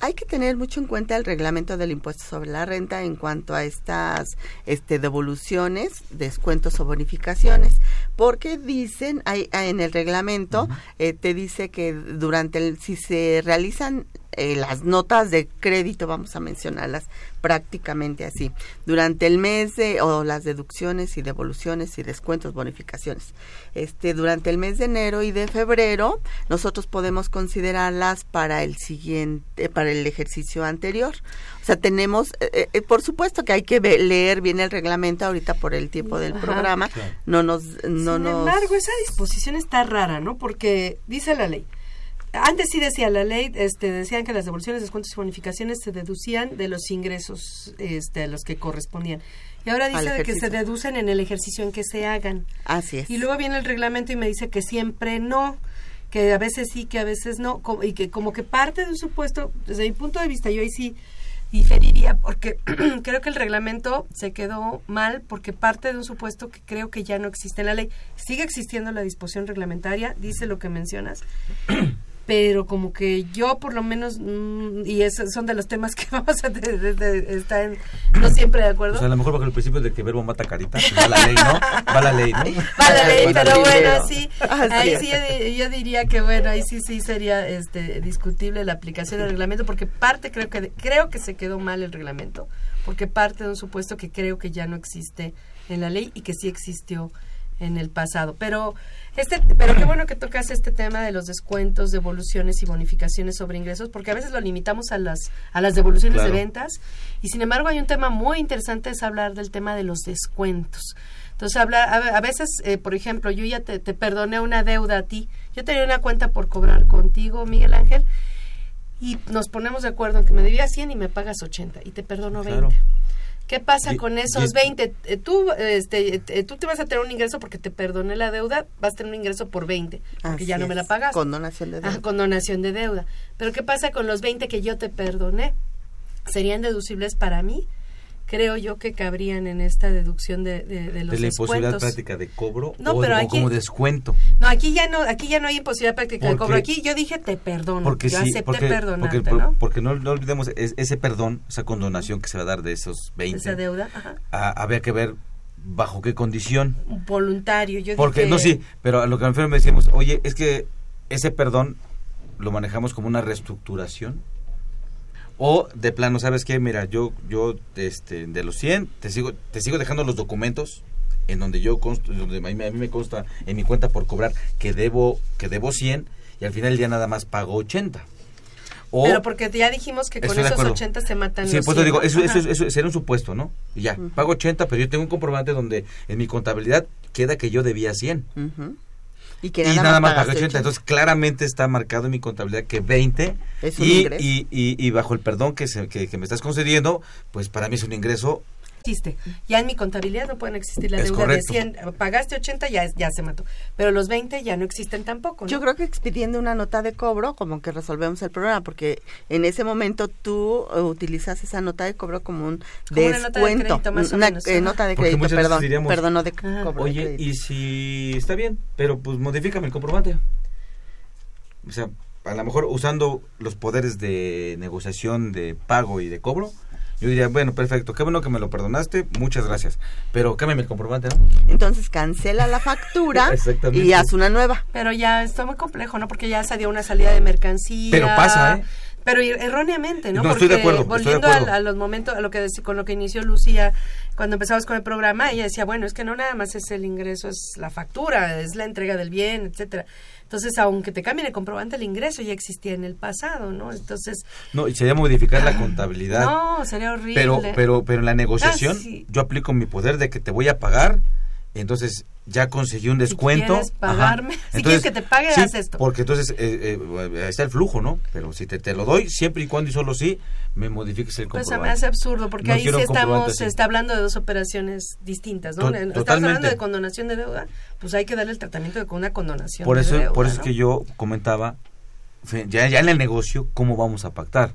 Hay que tener mucho en cuenta el reglamento del impuesto sobre la renta en cuanto a estas este, devoluciones, descuentos o bonificaciones, porque dicen hay, en el reglamento eh, te dice que durante el si se realizan eh, las notas de crédito, vamos a mencionarlas prácticamente así, durante el mes de, o las deducciones y devoluciones y descuentos, bonificaciones, este, durante el mes de enero y de febrero, nosotros podemos considerarlas para el siguiente, para el ejercicio anterior. O sea, tenemos, eh, eh, por supuesto que hay que leer bien el reglamento ahorita por el tiempo del Ajá. programa, Claro. no nos, no Sin nos, embargo, esa disposición está rara, ¿no? Porque dice la ley. Antes sí decía la ley, este, decían que las devoluciones, descuentos y bonificaciones se deducían de los ingresos este, a los que correspondían. Y ahora dice de que se deducen en el ejercicio en que se hagan. así es. Y luego viene el reglamento y me dice que siempre no, que a veces sí, que a veces no, y que como que parte de un supuesto, desde mi punto de vista, yo ahí sí diferiría porque creo que el reglamento se quedó mal porque parte de un supuesto que creo que ya no existe en la ley. Sigue existiendo la disposición reglamentaria, dice lo que mencionas, pero como que yo por lo menos, mm, y esos son de los temas que vamos a tener, de- de- estar en- no siempre de acuerdo. O sea, a lo mejor bajo el principio de que verbo mata carita, pues va la ley, ¿no? Va la ley, ¿no? Va la ley, Va la pero ley. bueno, sí, Así ahí sí yo, di- yo diría que bueno, ahí sí sí sería este discutible la aplicación del reglamento porque parte creo que creo que se quedó mal el reglamento, porque parte de un supuesto que creo que ya no existe en la ley y que sí existió en el pasado. Pero este pero qué bueno que tocas este tema de los descuentos, devoluciones y bonificaciones sobre ingresos, porque a veces lo limitamos a las a las devoluciones Claro. de ventas y sin embargo hay un tema muy interesante es hablar del tema de los descuentos. Entonces, habla, a, a veces, eh, por ejemplo, yo ya te, te perdoné una deuda a ti, yo tenía una cuenta por cobrar contigo, Miguel Ángel, y nos ponemos de acuerdo en que me debías 100 y me pagas 80 y te perdono 20. ¿Qué pasa Y- con esos es- 20? Eh, Tú, este, eh, tú te vas a tener un ingreso porque te perdoné la deuda, vas a tener un ingreso por 20, porque Así ya no me la pagas. Con donación de deuda. Ah, con donación de deuda. Pero ¿qué pasa con los 20 que yo te perdoné? ¿Serían deducibles para mí? Creo yo que cabrían en esta deducción de, de, de los de la imposibilidad descuentos. práctica de cobro No, o, pero aquí- como descuento. No, aquí ya no, aquí ya no hay imposibilidad práctica de Porque- cobro. Aquí yo dije te perdono. Porque yo sí, acepté porque, perdonarte, porque, ¿no? porque no, no olvidemos es- ese perdón, esa condonación que se va a dar de esos 20. Esa deuda, ajá. a- había que ver bajo qué condición. voluntario. Yo Porque, dije, no, sí, pero a lo que me refiero me decimos, oye, es que ese perdón lo manejamos como una reestructuración. O de plano, ¿sabes qué? Mira, yo, yo este, de los 100, te sigo, te sigo dejando los documentos en donde yo consto, donde a mí, a mí me consta en mi cuenta por cobrar que debo, que debo 100 y al final día nada más pago 80. O, pero porque ya dijimos que con esos acuerdo. 80 se matan Sí, los pues te 100, digo, eso, eso, Ajá. eso sería un supuesto, ¿no? Y ya, pago 80, pero yo tengo un comprobante donde en mi contabilidad queda que yo debía 100. Ujú. Y que y nada, más pagué pagaste 80. Entonces, claramente está marcado en mi contabilidad que 20. Es un y, y, y bajo el perdón que, se- que, que me estás concediendo, pues para mí es un ingreso. Existe. Ya en mi contabilidad no pueden existir la Es deuda correcto. de 100. Pagaste 80, ya, ya se mató. Pero los 20 ya no existen tampoco. ¿no? Yo creo que expidiendo una nota de cobro, como que resolvemos el problema, porque en ese momento tú eh, utilizas esa nota de cobro como un Como una nota de descuento, crédito, más o una menos, eh, nota de crédito, perdón, diríamos, perdón, no de cobro. de Oye, crédito. y si está bien, pero pues modifícame el comprobante. O sea, a lo mejor usando los poderes de negociación, de pago y de cobro, yo diría, bueno, perfecto, qué bueno que me lo perdonaste, muchas gracias. Pero cámbiame el comprobante, ¿no? Entonces cancela la factura y haz una nueva. Pero ya está muy complejo, ¿no? Porque ya se dio una salida de mercancía. Pero pasa, ¿eh? Pero er- erróneamente, ¿no? No, Porque estoy de acuerdo, estoy de volviendo acuerdo. al- a, los momentos, a lo que con lo que inició Lucía cuando empezamos con el programa, ella decía, bueno, es que no nada más es el ingreso, es la factura, es la entrega del bien, etcétera. Entonces, aunque te cambien el comprobante, el ingreso ya existía en el pasado, ¿no? Entonces, No, y sería modificar la contabilidad. no, sería horrible. Pero, pero, pero en la negociación, Ah, sí. yo aplico mi poder de que te voy a pagar, entonces ya conseguí un descuento. quieres pagarme, si quieres que te pague, sí, haz esto. Porque entonces eh, eh, está el flujo, ¿no? Pero si te, te lo doy, siempre y cuando y solo sí, me modifiques el Pues comprobante. me hace absurdo, porque No ahí sí estamos, se está hablando de dos operaciones distintas, ¿no? To- Estamos totalmente. hablando de condonación de deuda, pues hay que darle el tratamiento de con una condonación Por de eso, deuda, por eso ¿no? es que yo comentaba, ya, ya en el negocio, cómo vamos a pactar.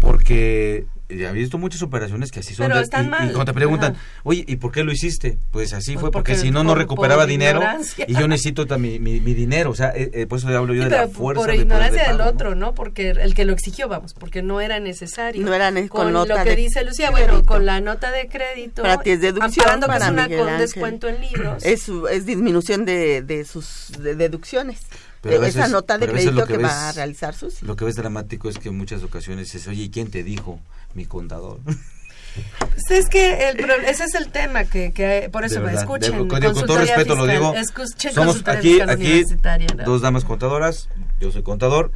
Porque he visto muchas operaciones que así son. Pero están y, y mal. cuando te preguntan, Ajá. oye, ¿y por qué lo hiciste? Pues así Pues fue, porque, porque si no, no recuperaba dinero ignorancia. y yo necesito mi, mi, mi dinero. O sea, eh, eh, por eso hablo yo Sí, de la fuerza. por de ignorancia de del otro, ¿no? Porque el que lo exigió, vamos, porque no era necesario. No era ne- con con nota lo que de dice Lucía, crédito. bueno, con la nota de crédito. Para ti es deducción, amparando que es una Miguel con Ángel. descuento en libros. Es, su- es disminución de, de sus de- deducciones. Pero de esa veces- nota de veces crédito lo que, que va a ves- realizar sus. Lo que ves dramático es que en muchas ocasiones es, oye, ¿y quién te dijo? Mi contador. Pues es que el ese es el tema que, que por eso verdad, escuchen. de- con, con todo respeto lo fiscal, digo. escuchen Somos aquí, aquí ¿no? dos damas contadoras, yo soy contador,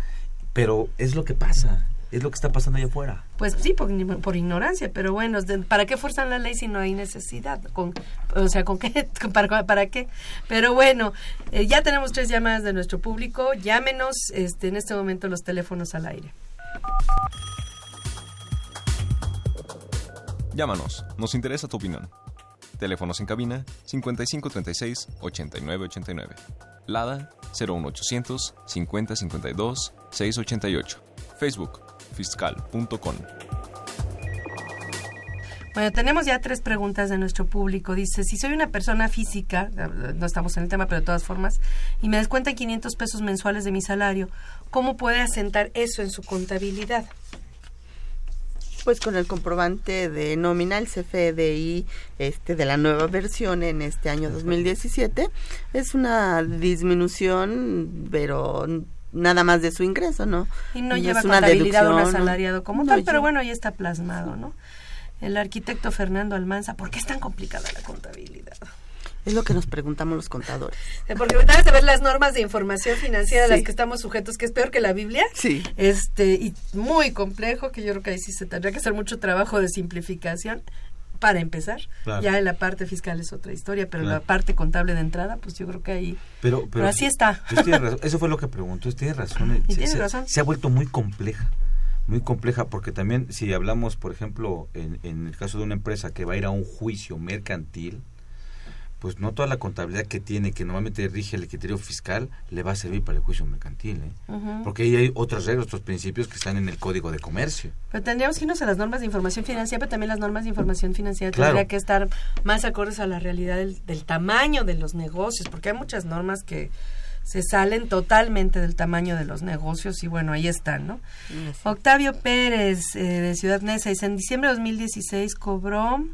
pero es lo que pasa, es lo que está pasando allá afuera. Pues sí, por, por ignorancia, pero bueno, ¿para qué forzan la ley si no hay necesidad? Con, o sea, ¿con qué? ¿Para, para qué? Pero bueno, eh, ya tenemos tres llamadas de nuestro público. Llámenos este, en este momento los teléfonos al aire. Llámanos, nos interesa tu opinión. Teléfonos en cabina 5536 8989. Lada 01800 5052 688. Facebook fiscal.com. Bueno, tenemos ya tres preguntas de nuestro público. Dice, si soy una persona física, no estamos en el tema, pero de todas formas, y me descuentan 500 pesos mensuales de mi salario, ¿cómo puede asentar eso en su contabilidad? Pues con el comprobante de nómina, el CFDI este, de la nueva versión en este año 2017, es una disminución, pero nada más de su ingreso, ¿no? Y no lleva una contabilidad un deducción, ¿no? asalariado como No tal, pero bueno, ya está plasmado, ¿no? El arquitecto Fernando Almanza, ¿por qué es tan complicada la contabilidad? Es lo que nos preguntamos los contadores. Eh, Porque debes de ver las normas de información financiera a las que estamos sujetos, que es peor que la Biblia. Sí. Este, y muy complejo, que yo creo que ahí sí se tendría que hacer mucho trabajo de simplificación para empezar. Claro. Ya en la parte fiscal es otra historia, pero Claro. la parte contable de entrada, pues yo creo que ahí... Pero, pero, Pero así está. pues razón, Eso fue lo que preguntó, tiene razón. Y se, tiene se- razón. se ha vuelto muy compleja, muy compleja, porque también si hablamos, por ejemplo, en, en el caso de una empresa que va a ir a un juicio mercantil, pues no toda la contabilidad que tiene, que normalmente rige el criterio fiscal, le va a servir para el juicio mercantil, ¿eh? Porque ahí hay otras reglas, otros principios que están en el Código de Comercio. Pero tendríamos que irnos a las normas de información financiera, pero también las normas de información financiera Claro. tendría que estar más acordes a la realidad del, del tamaño de los negocios, porque hay muchas normas que se salen totalmente del tamaño de los negocios y bueno, ahí están, ¿no? Octavio Pérez, eh, de Ciudad Neza, dice, en diciembre de 2016 cobró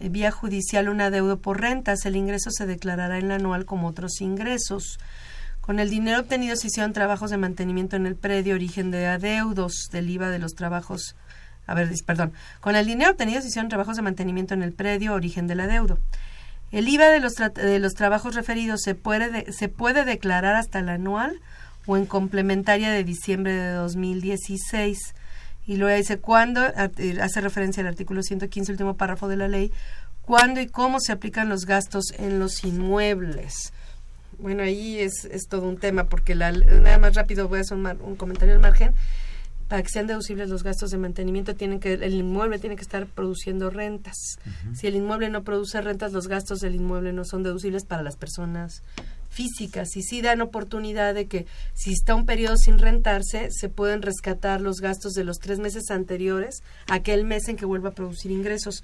vía judicial un adeudo por rentas. El ingreso se declarará en la anual como otros ingresos. Con el dinero obtenido se hicieron trabajos de mantenimiento en el predio, origen de adeudos del IVA de los trabajos. A ver, perdón. Con el dinero obtenido se hicieron trabajos de mantenimiento en el predio, origen del adeudo. El IVA de los, de los trabajos referidos se puede, de- se puede declarar hasta el anual o en complementaria de diciembre de 2016. Y luego dice cuándo, eh, hace referencia al artículo 115, último párrafo de la ley, cuándo y cómo se aplican los gastos en los inmuebles. Bueno, ahí es, es todo un tema, porque la, nada más rápido voy a hacer un, mar- un comentario al margen. Para que sean deducibles los gastos de mantenimiento, tienen que el inmueble tiene que estar produciendo rentas. Si el inmueble no produce rentas, los gastos del inmueble no son deducibles para las personas físicas y sí dan oportunidad de que si está un periodo sin rentarse, se pueden rescatar los gastos de los tres meses anteriores a aquel mes en que vuelva a producir ingresos.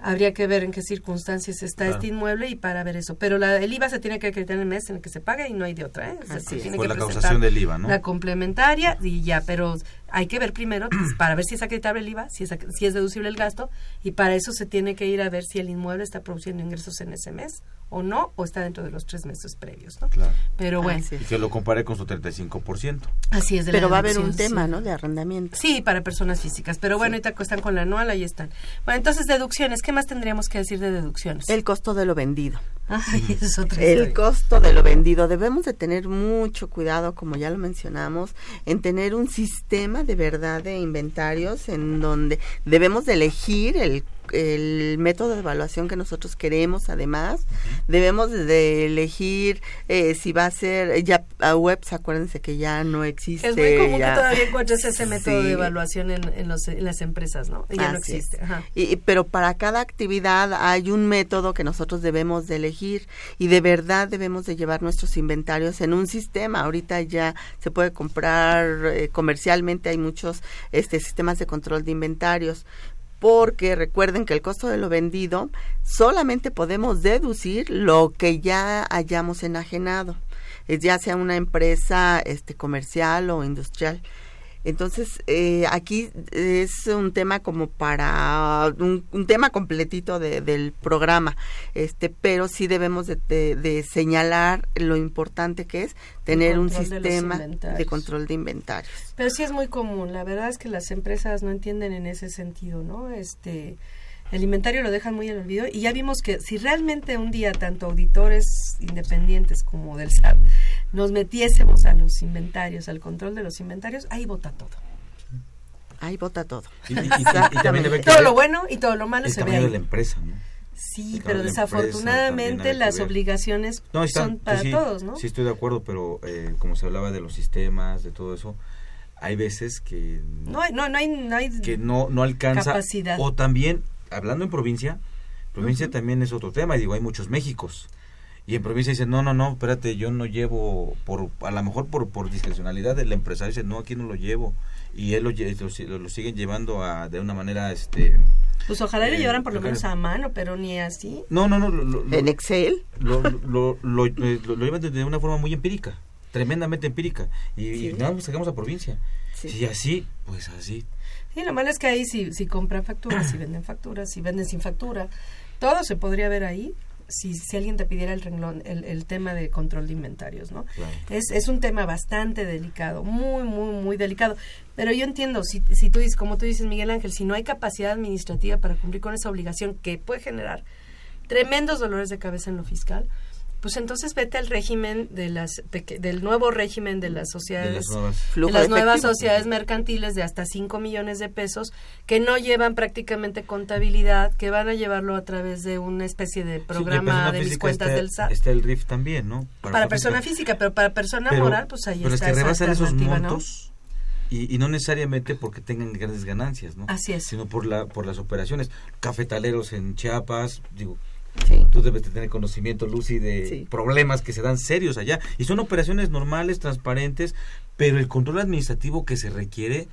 Habría que ver en qué circunstancias está Claro. este inmueble y para ver eso. Pero la, el IVA se tiene que acreditar en el mes en el que se paga y no hay de otra. ¿eh? O sea, Así se es. tiene Por que la causación del IVA, ¿no? La complementaria y ya, pero hay que ver primero pues, para ver si es acreditable el IVA, si es, si es deducible el gasto y para eso se tiene que ir a ver si el inmueble está produciendo ingresos en ese mes o no, o está dentro de los tres meses previos, ¿no? Claro. Pero bueno, Y que lo compare con su 35%. así es de la Pero va a haber un tema, sí. ¿no? De arrendamiento. Sí, para personas físicas, pero bueno, ahorita están con la anual, ahí están. Bueno, entonces deducciones, ¿qué más tendríamos que decir de deducciones? El costo de lo vendido. Ay, esa es otra El costo de lo vendido. Debemos de tener mucho cuidado, como ya lo mencionamos, en tener un sistema de verdad de inventarios en donde debemos de elegir el, el método de evaluación que nosotros queremos. Además, debemos de elegir eh, si va a ser ya a webs. Acuérdense que ya no existe. Es muy común ya- que todavía encuentres ese método Sí. de evaluación en, en los- en las empresas, ¿no? Ya no Así existe. Ajá. Y- pero para cada actividad hay un método que nosotros debemos de elegir y de verdad debemos de llevar nuestros inventarios en un sistema. Ahorita ya se puede comprar eh, comercialmente, hay muchos este, sistemas de control de inventarios. Porque recuerden que el costo de lo vendido solamente podemos deducir lo que ya hayamos enajenado, eh, ya sea una empresa este, comercial o industrial. Entonces, eh, aquí es un tema como para un, un tema completito de- del programa, este, pero sí debemos de, de- de señalar lo importante que es tener un sistema de, control de inventarios. Pero sí es muy común. La verdad es que las empresas no entienden en ese sentido, ¿no? Este, el inventario lo dejan muy al olvido y ya vimos que si realmente un día tanto auditores independientes como del SAT nos metiésemos a los inventarios, al control de los inventarios, ahí vota todo. Ahí vota todo. Y- y- y- y también debe que todo lo bueno y todo lo malo el se ve ahí. de la empresa, ¿no? Sí, El pero de la desafortunadamente las obligaciones No, está- son para sí, todos, ¿no? Sí, estoy de acuerdo, pero eh, como se hablaba de los sistemas, de todo eso, hay veces que No no, no hay, no hay que no, no alcanza. capacidad. O también, hablando en provincia, provincia también es otro tema, y digo, hay muchos Méxicos. Y en provincia dicen, no, no, no, espérate, yo no llevo, por a lo mejor por, por discrecionalidad del empresario, dice, no, aquí no lo llevo. Y él lo, lo, lo- lo siguen llevando a, de una manera, este... Pues ojalá le eh, llevaran por lo menos a mano, pero ni así. No, no, no. Lo, lo- lo- ¿En Excel? Lo, lo, lo, lo- lo llevan de- de una forma muy empírica, tremendamente empírica. Y, y nada más sacamos a provincia. Si así, pues así. Sí, lo malo es que ahí si, si compran facturas, si venden facturas, si venden sin factura, todo se podría ver ahí si, si alguien te pidiera el renglón, el, el tema de control de inventarios, ¿no? Es, es un tema bastante delicado, muy, muy, muy delicado. Pero yo entiendo, si, si tú dices, como tú dices, Miguel Ángel, si no hay capacidad administrativa para cumplir con esa obligación que puede generar tremendos dolores de cabeza en lo fiscal, pues entonces vete al régimen de las peque- del nuevo régimen de las sociedades nuevas. de las de nuevas sociedades mercantiles de hasta 5 millones de pesos que no llevan prácticamente contabilidad, que van a llevarlo a través de una especie de programa persona de mis cuentas está, del SAT. Está el RIF también, ¿no? para persona física, pero para persona Pero- moral, pues ahí pero está es que esa rebasan esos montos y, y no necesariamente porque tengan grandes ganancias, ¿no? Así es. Sino por la por las operaciones. Cafetaleros en Chiapas, digo, Tú debes de tener conocimiento, Lucy, de problemas que se dan serios allá. Y son operaciones normales, transparentes, pero el control administrativo que se requiere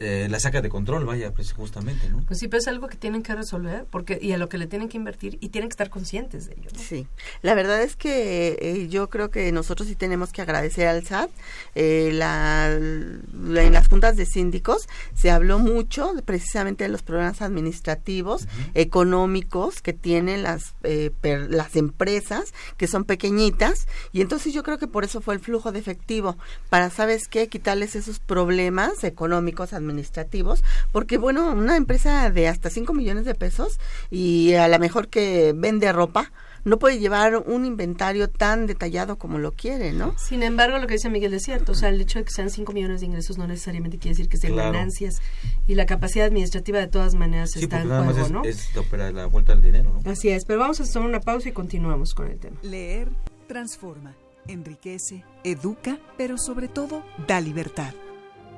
eh, la saca de control, vaya, pues justamente, ¿no? Pues sí, pero es algo que tienen que resolver porque y a lo que le tienen que invertir y tienen que estar conscientes de ello. Sí, la verdad es que eh, yo creo que nosotros sí tenemos que agradecer al SAT. Eh, la, en las juntas de síndicos se habló mucho precisamente de los problemas administrativos, económicos que tienen las, las empresas que son pequeñitas y entonces yo creo que por eso fue el flujo de efectivo, para, ¿sabes qué? Quitarles esos problemas económicos administrativos administrativos, porque bueno, una empresa de hasta 5 millones de pesos y a lo mejor que vende ropa, no puede llevar un inventario tan detallado como lo quiere, ¿no? Sin embargo, lo que dice Miguel es cierto, o sea, el hecho de que sean 5 millones de ingresos no necesariamente quiere decir que sean ganancias y la capacidad administrativa de todas maneras está en juego, es, ¿no? Es la, la vuelta al dinero, ¿no? Así es, pero vamos a hacer una pausa y continuamos con el tema. Leer transforma, enriquece, educa, pero sobre todo da libertad.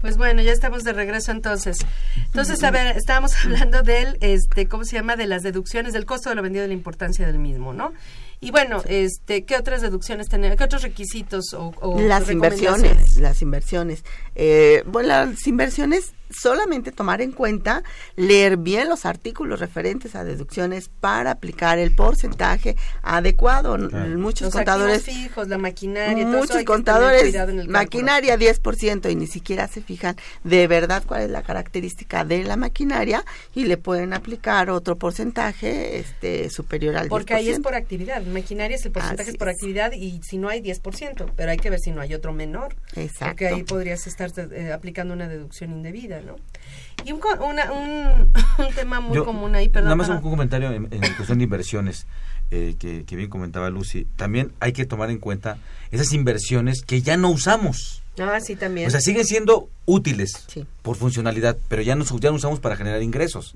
Pues bueno, ya estamos de regreso entonces. Entonces, a ver, estábamos hablando del, este, ¿cómo se llama? De las deducciones, del costo de lo vendido y la importancia del mismo, ¿no? Y bueno, este, ¿qué otras deducciones tenemos? ¿Qué otros requisitos o, las inversiones? Las inversiones. Eh, bueno, las inversiones solamente tomar en cuenta, leer bien los artículos referentes a deducciones para aplicar el porcentaje adecuado. Muchos los contadores fijos, la maquinaria, muchos contadores maquinaria 10% y ni siquiera se fijan de verdad cuál es la característica de la maquinaria y le pueden aplicar otro porcentaje este superior al Porque ahí es por actividad, maquinaria es el porcentaje es por actividad y si no hay 10%, pero hay que ver si no hay otro menor. Exacto. Porque ahí podrías estar eh, aplicando una deducción indebida. Y un, un, tema muy común ahí, perdón. Nada más un comentario en, cuestión de inversiones. Eh, que, bien comentaba Lucy, también hay que tomar en cuenta esas inversiones que ya no usamos. Ah, sí, también. O sea, siguen siendo útiles por funcionalidad, pero ya no, ya no usamos para generar ingresos.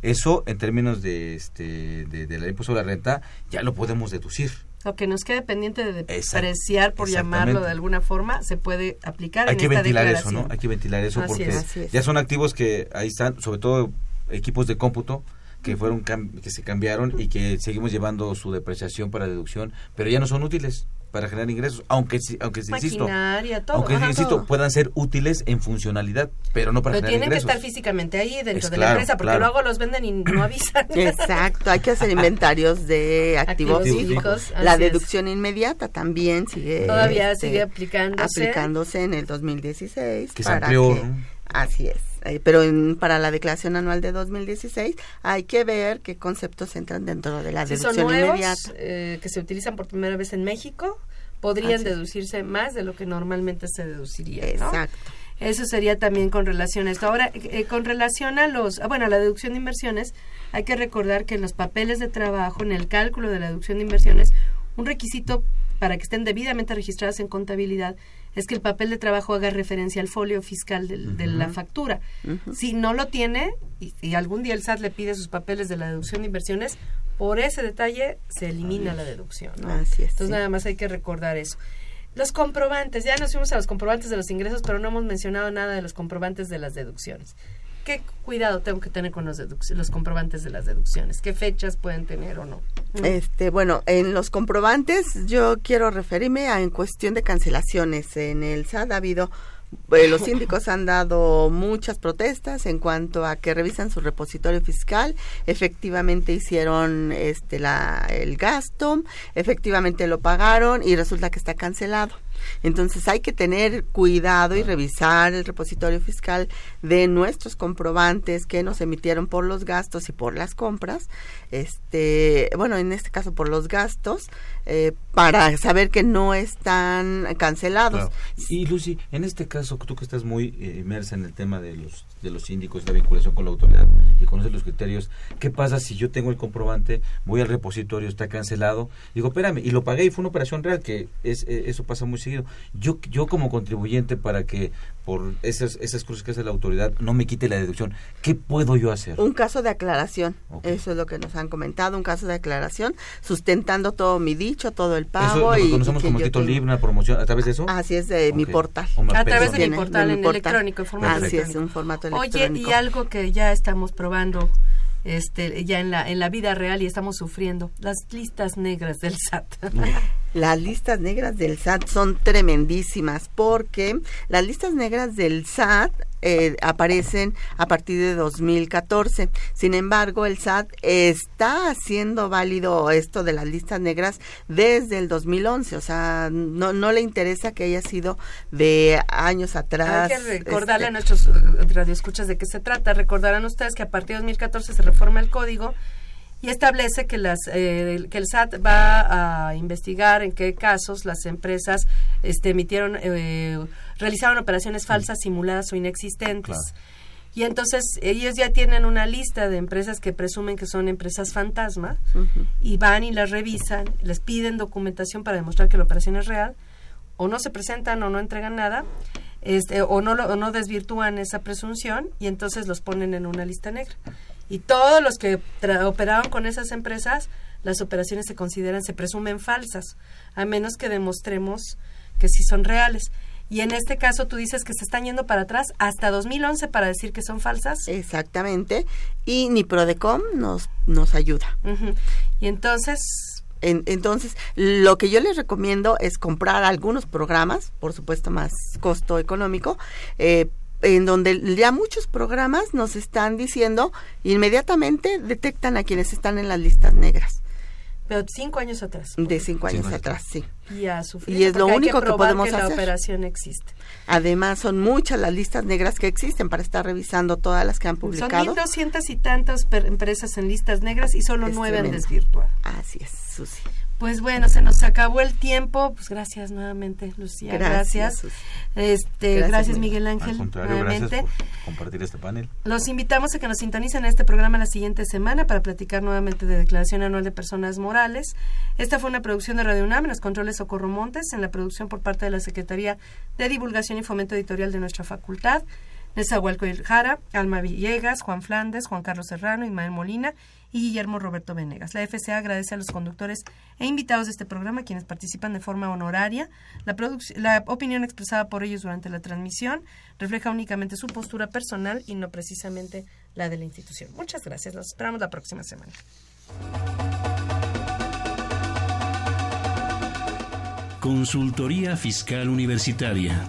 Eso, en términos de, este, de, de la impuesto sobre la renta, ya lo podemos deducir. Lo que nos quede pendiente de depreciar, por llamarlo de alguna forma, se puede aplicar Hay en que esta ventilar eso, ¿no? Hay que ventilar eso porque ya son activos que ahí están, sobre todo equipos de cómputo que fueron que se cambiaron y que seguimos llevando su depreciación para deducción, pero ya no son útiles para generar ingresos, aunque aunque insisto, aunque insisto puedan ser útiles en funcionalidad, pero no para pero generar ingresos. tienen que estar físicamente ahí dentro de la empresa, porque luego los venden y no avisan. Exacto, hay que hacer inventarios de activos, físicos. La deducción inmediata también sigue todavía este, sigue aplicándose aplicándose en el 2016 que se amplió, Así es. Eh, pero para la declaración anual de 2016 hay que ver qué conceptos entran dentro de la deducción son nuevos, inmediata. Eh, que se utilizan por primera vez en México, podrían deducirse más de lo que normalmente se deduciría. Exacto. Eso sería también con relación a esto. Ahora, eh, con relación a los, ah, bueno, a la deducción de inversiones, hay que recordar que en los papeles de trabajo, en el cálculo de la deducción de inversiones, un requisito para que estén debidamente registradas en contabilidad es que el papel de trabajo haga referencia al folio fiscal de la factura. Si no lo tiene y, algún día el SAT le pide sus papeles de la deducción de inversiones, por ese detalle se elimina la deducción. Entonces nada más hay que recordar eso. Los comprobantes, ya nos fuimos a los comprobantes de los ingresos, pero no hemos mencionado nada de los comprobantes de las deducciones. ¿Qué cuidado tengo que tener con los, los comprobantes de las deducciones? ¿Qué fechas pueden tener o no? Este, bueno, en los comprobantes yo quiero referirme a en cuestión de cancelaciones. En el SAT ha habido eh, los síndicos han dado muchas protestas en cuanto a que revisan su repositorio fiscal, efectivamente hicieron este la el gasto, efectivamente lo pagaron y resulta que está cancelado. Entonces hay que tener cuidado y revisar el repositorio fiscal de nuestros comprobantes que nos emitieron por los gastos y por las compras, este, bueno, en este caso por los gastos, eh, para saber que no están cancelados. Y Lucy, en este caso, tú que estás muy eh, inmersa en el tema de los de los síndicos, la vinculación con la autoridad y conoces los criterios, ¿qué pasa si yo tengo el comprobante, voy al repositorio, está cancelado? Digo, espérame, y lo pagué y fue una operación real, que es, eh, eso pasa muy seguido. Yo, yo como contribuyente para que por esas, esas cosas que hace la autoridad no me quite la deducción, ¿qué puedo yo hacer? Un caso de aclaración, eso es lo que nos han comentado, un caso de aclaración, sustentando todo mi dicho, todo el pago. Eso lo conocemos como título libre, una promoción, ¿a través de eso? Así es, de mi portal. A través de mi portal, en electrónico, Así es, un formato electrónico. Oye, y algo que ya estamos probando este, ya en la, en la vida real y estamos sufriendo, las listas negras del SAT. Las listas negras del SAT son tremendísimas porque las listas negras del SAT eh, aparecen a partir de 2014. Sin embargo, el SAT está haciendo válido esto de las listas negras desde el 2011. O sea, no, no le interesa que haya sido de años atrás. Hay que recordarle a este nuestros radioescuchas de qué se trata. Recordarán ustedes que a partir de 2014 se reforma el código y establece que las eh, que el SAT va a investigar en qué casos las empresas este, emitieron eh, realizaron operaciones falsas simuladas o inexistentes. Y entonces ellos ya tienen una lista de empresas que presumen que son empresas fantasma y van y las revisan les piden documentación para demostrar que la operación es real o no se presentan o no entregan nada este, o no o no desvirtúan esa presunción y entonces los ponen en una lista negra y todos los que operaron con esas empresas, las operaciones se consideran, se presumen falsas, a menos que demostremos que sí son reales. Y en este caso tú dices que se están yendo para atrás hasta 2011 para decir que son falsas. Exactamente. Y ni Prodecom nos, nos ayuda. Y entonces... entonces, lo que yo les recomiendo es comprar algunos programas, por supuesto más costo económico, eh, en donde ya muchos programas nos están diciendo inmediatamente detectan a quienes están en las listas negras. Pero cinco años atrás. De cinco años atrás, sí. Y, a sufrir, y es lo único que, podemos que hacer. La operación existe. Además, son muchas las listas negras que existen para estar revisando todas las que han publicado. Son 1.200 y tantas empresas en listas negras y solo nueve han desvirtuado. Así es, Susi. Pues bueno, se nos acabó el tiempo. Pues gracias nuevamente, Lucía. Gracias. Este, gracias, Miguel Ángel. nuevamente. Gracias por compartir este panel. Los invitamos a que nos sintonicen a este programa la siguiente semana para platicar nuevamente de Declaración Anual de Personas Morales. Esta fue una producción de Radio UNAM en los controles Socorro Montes, en la producción por parte de la Secretaría de Divulgación y Fomento Editorial de nuestra facultad. Nezahualcóyotl Jara, Alma Villegas, Juan Flandes, Juan Carlos Serrano, Ismael Molina y Guillermo Roberto Venegas. La FCA agradece a los conductores e invitados de este programa quienes participan de forma honoraria. La, opinión expresada por ellos durante la transmisión refleja únicamente su postura personal y no precisamente la de la institución. Muchas gracias. Los esperamos la próxima semana. Consultoría Fiscal Universitaria.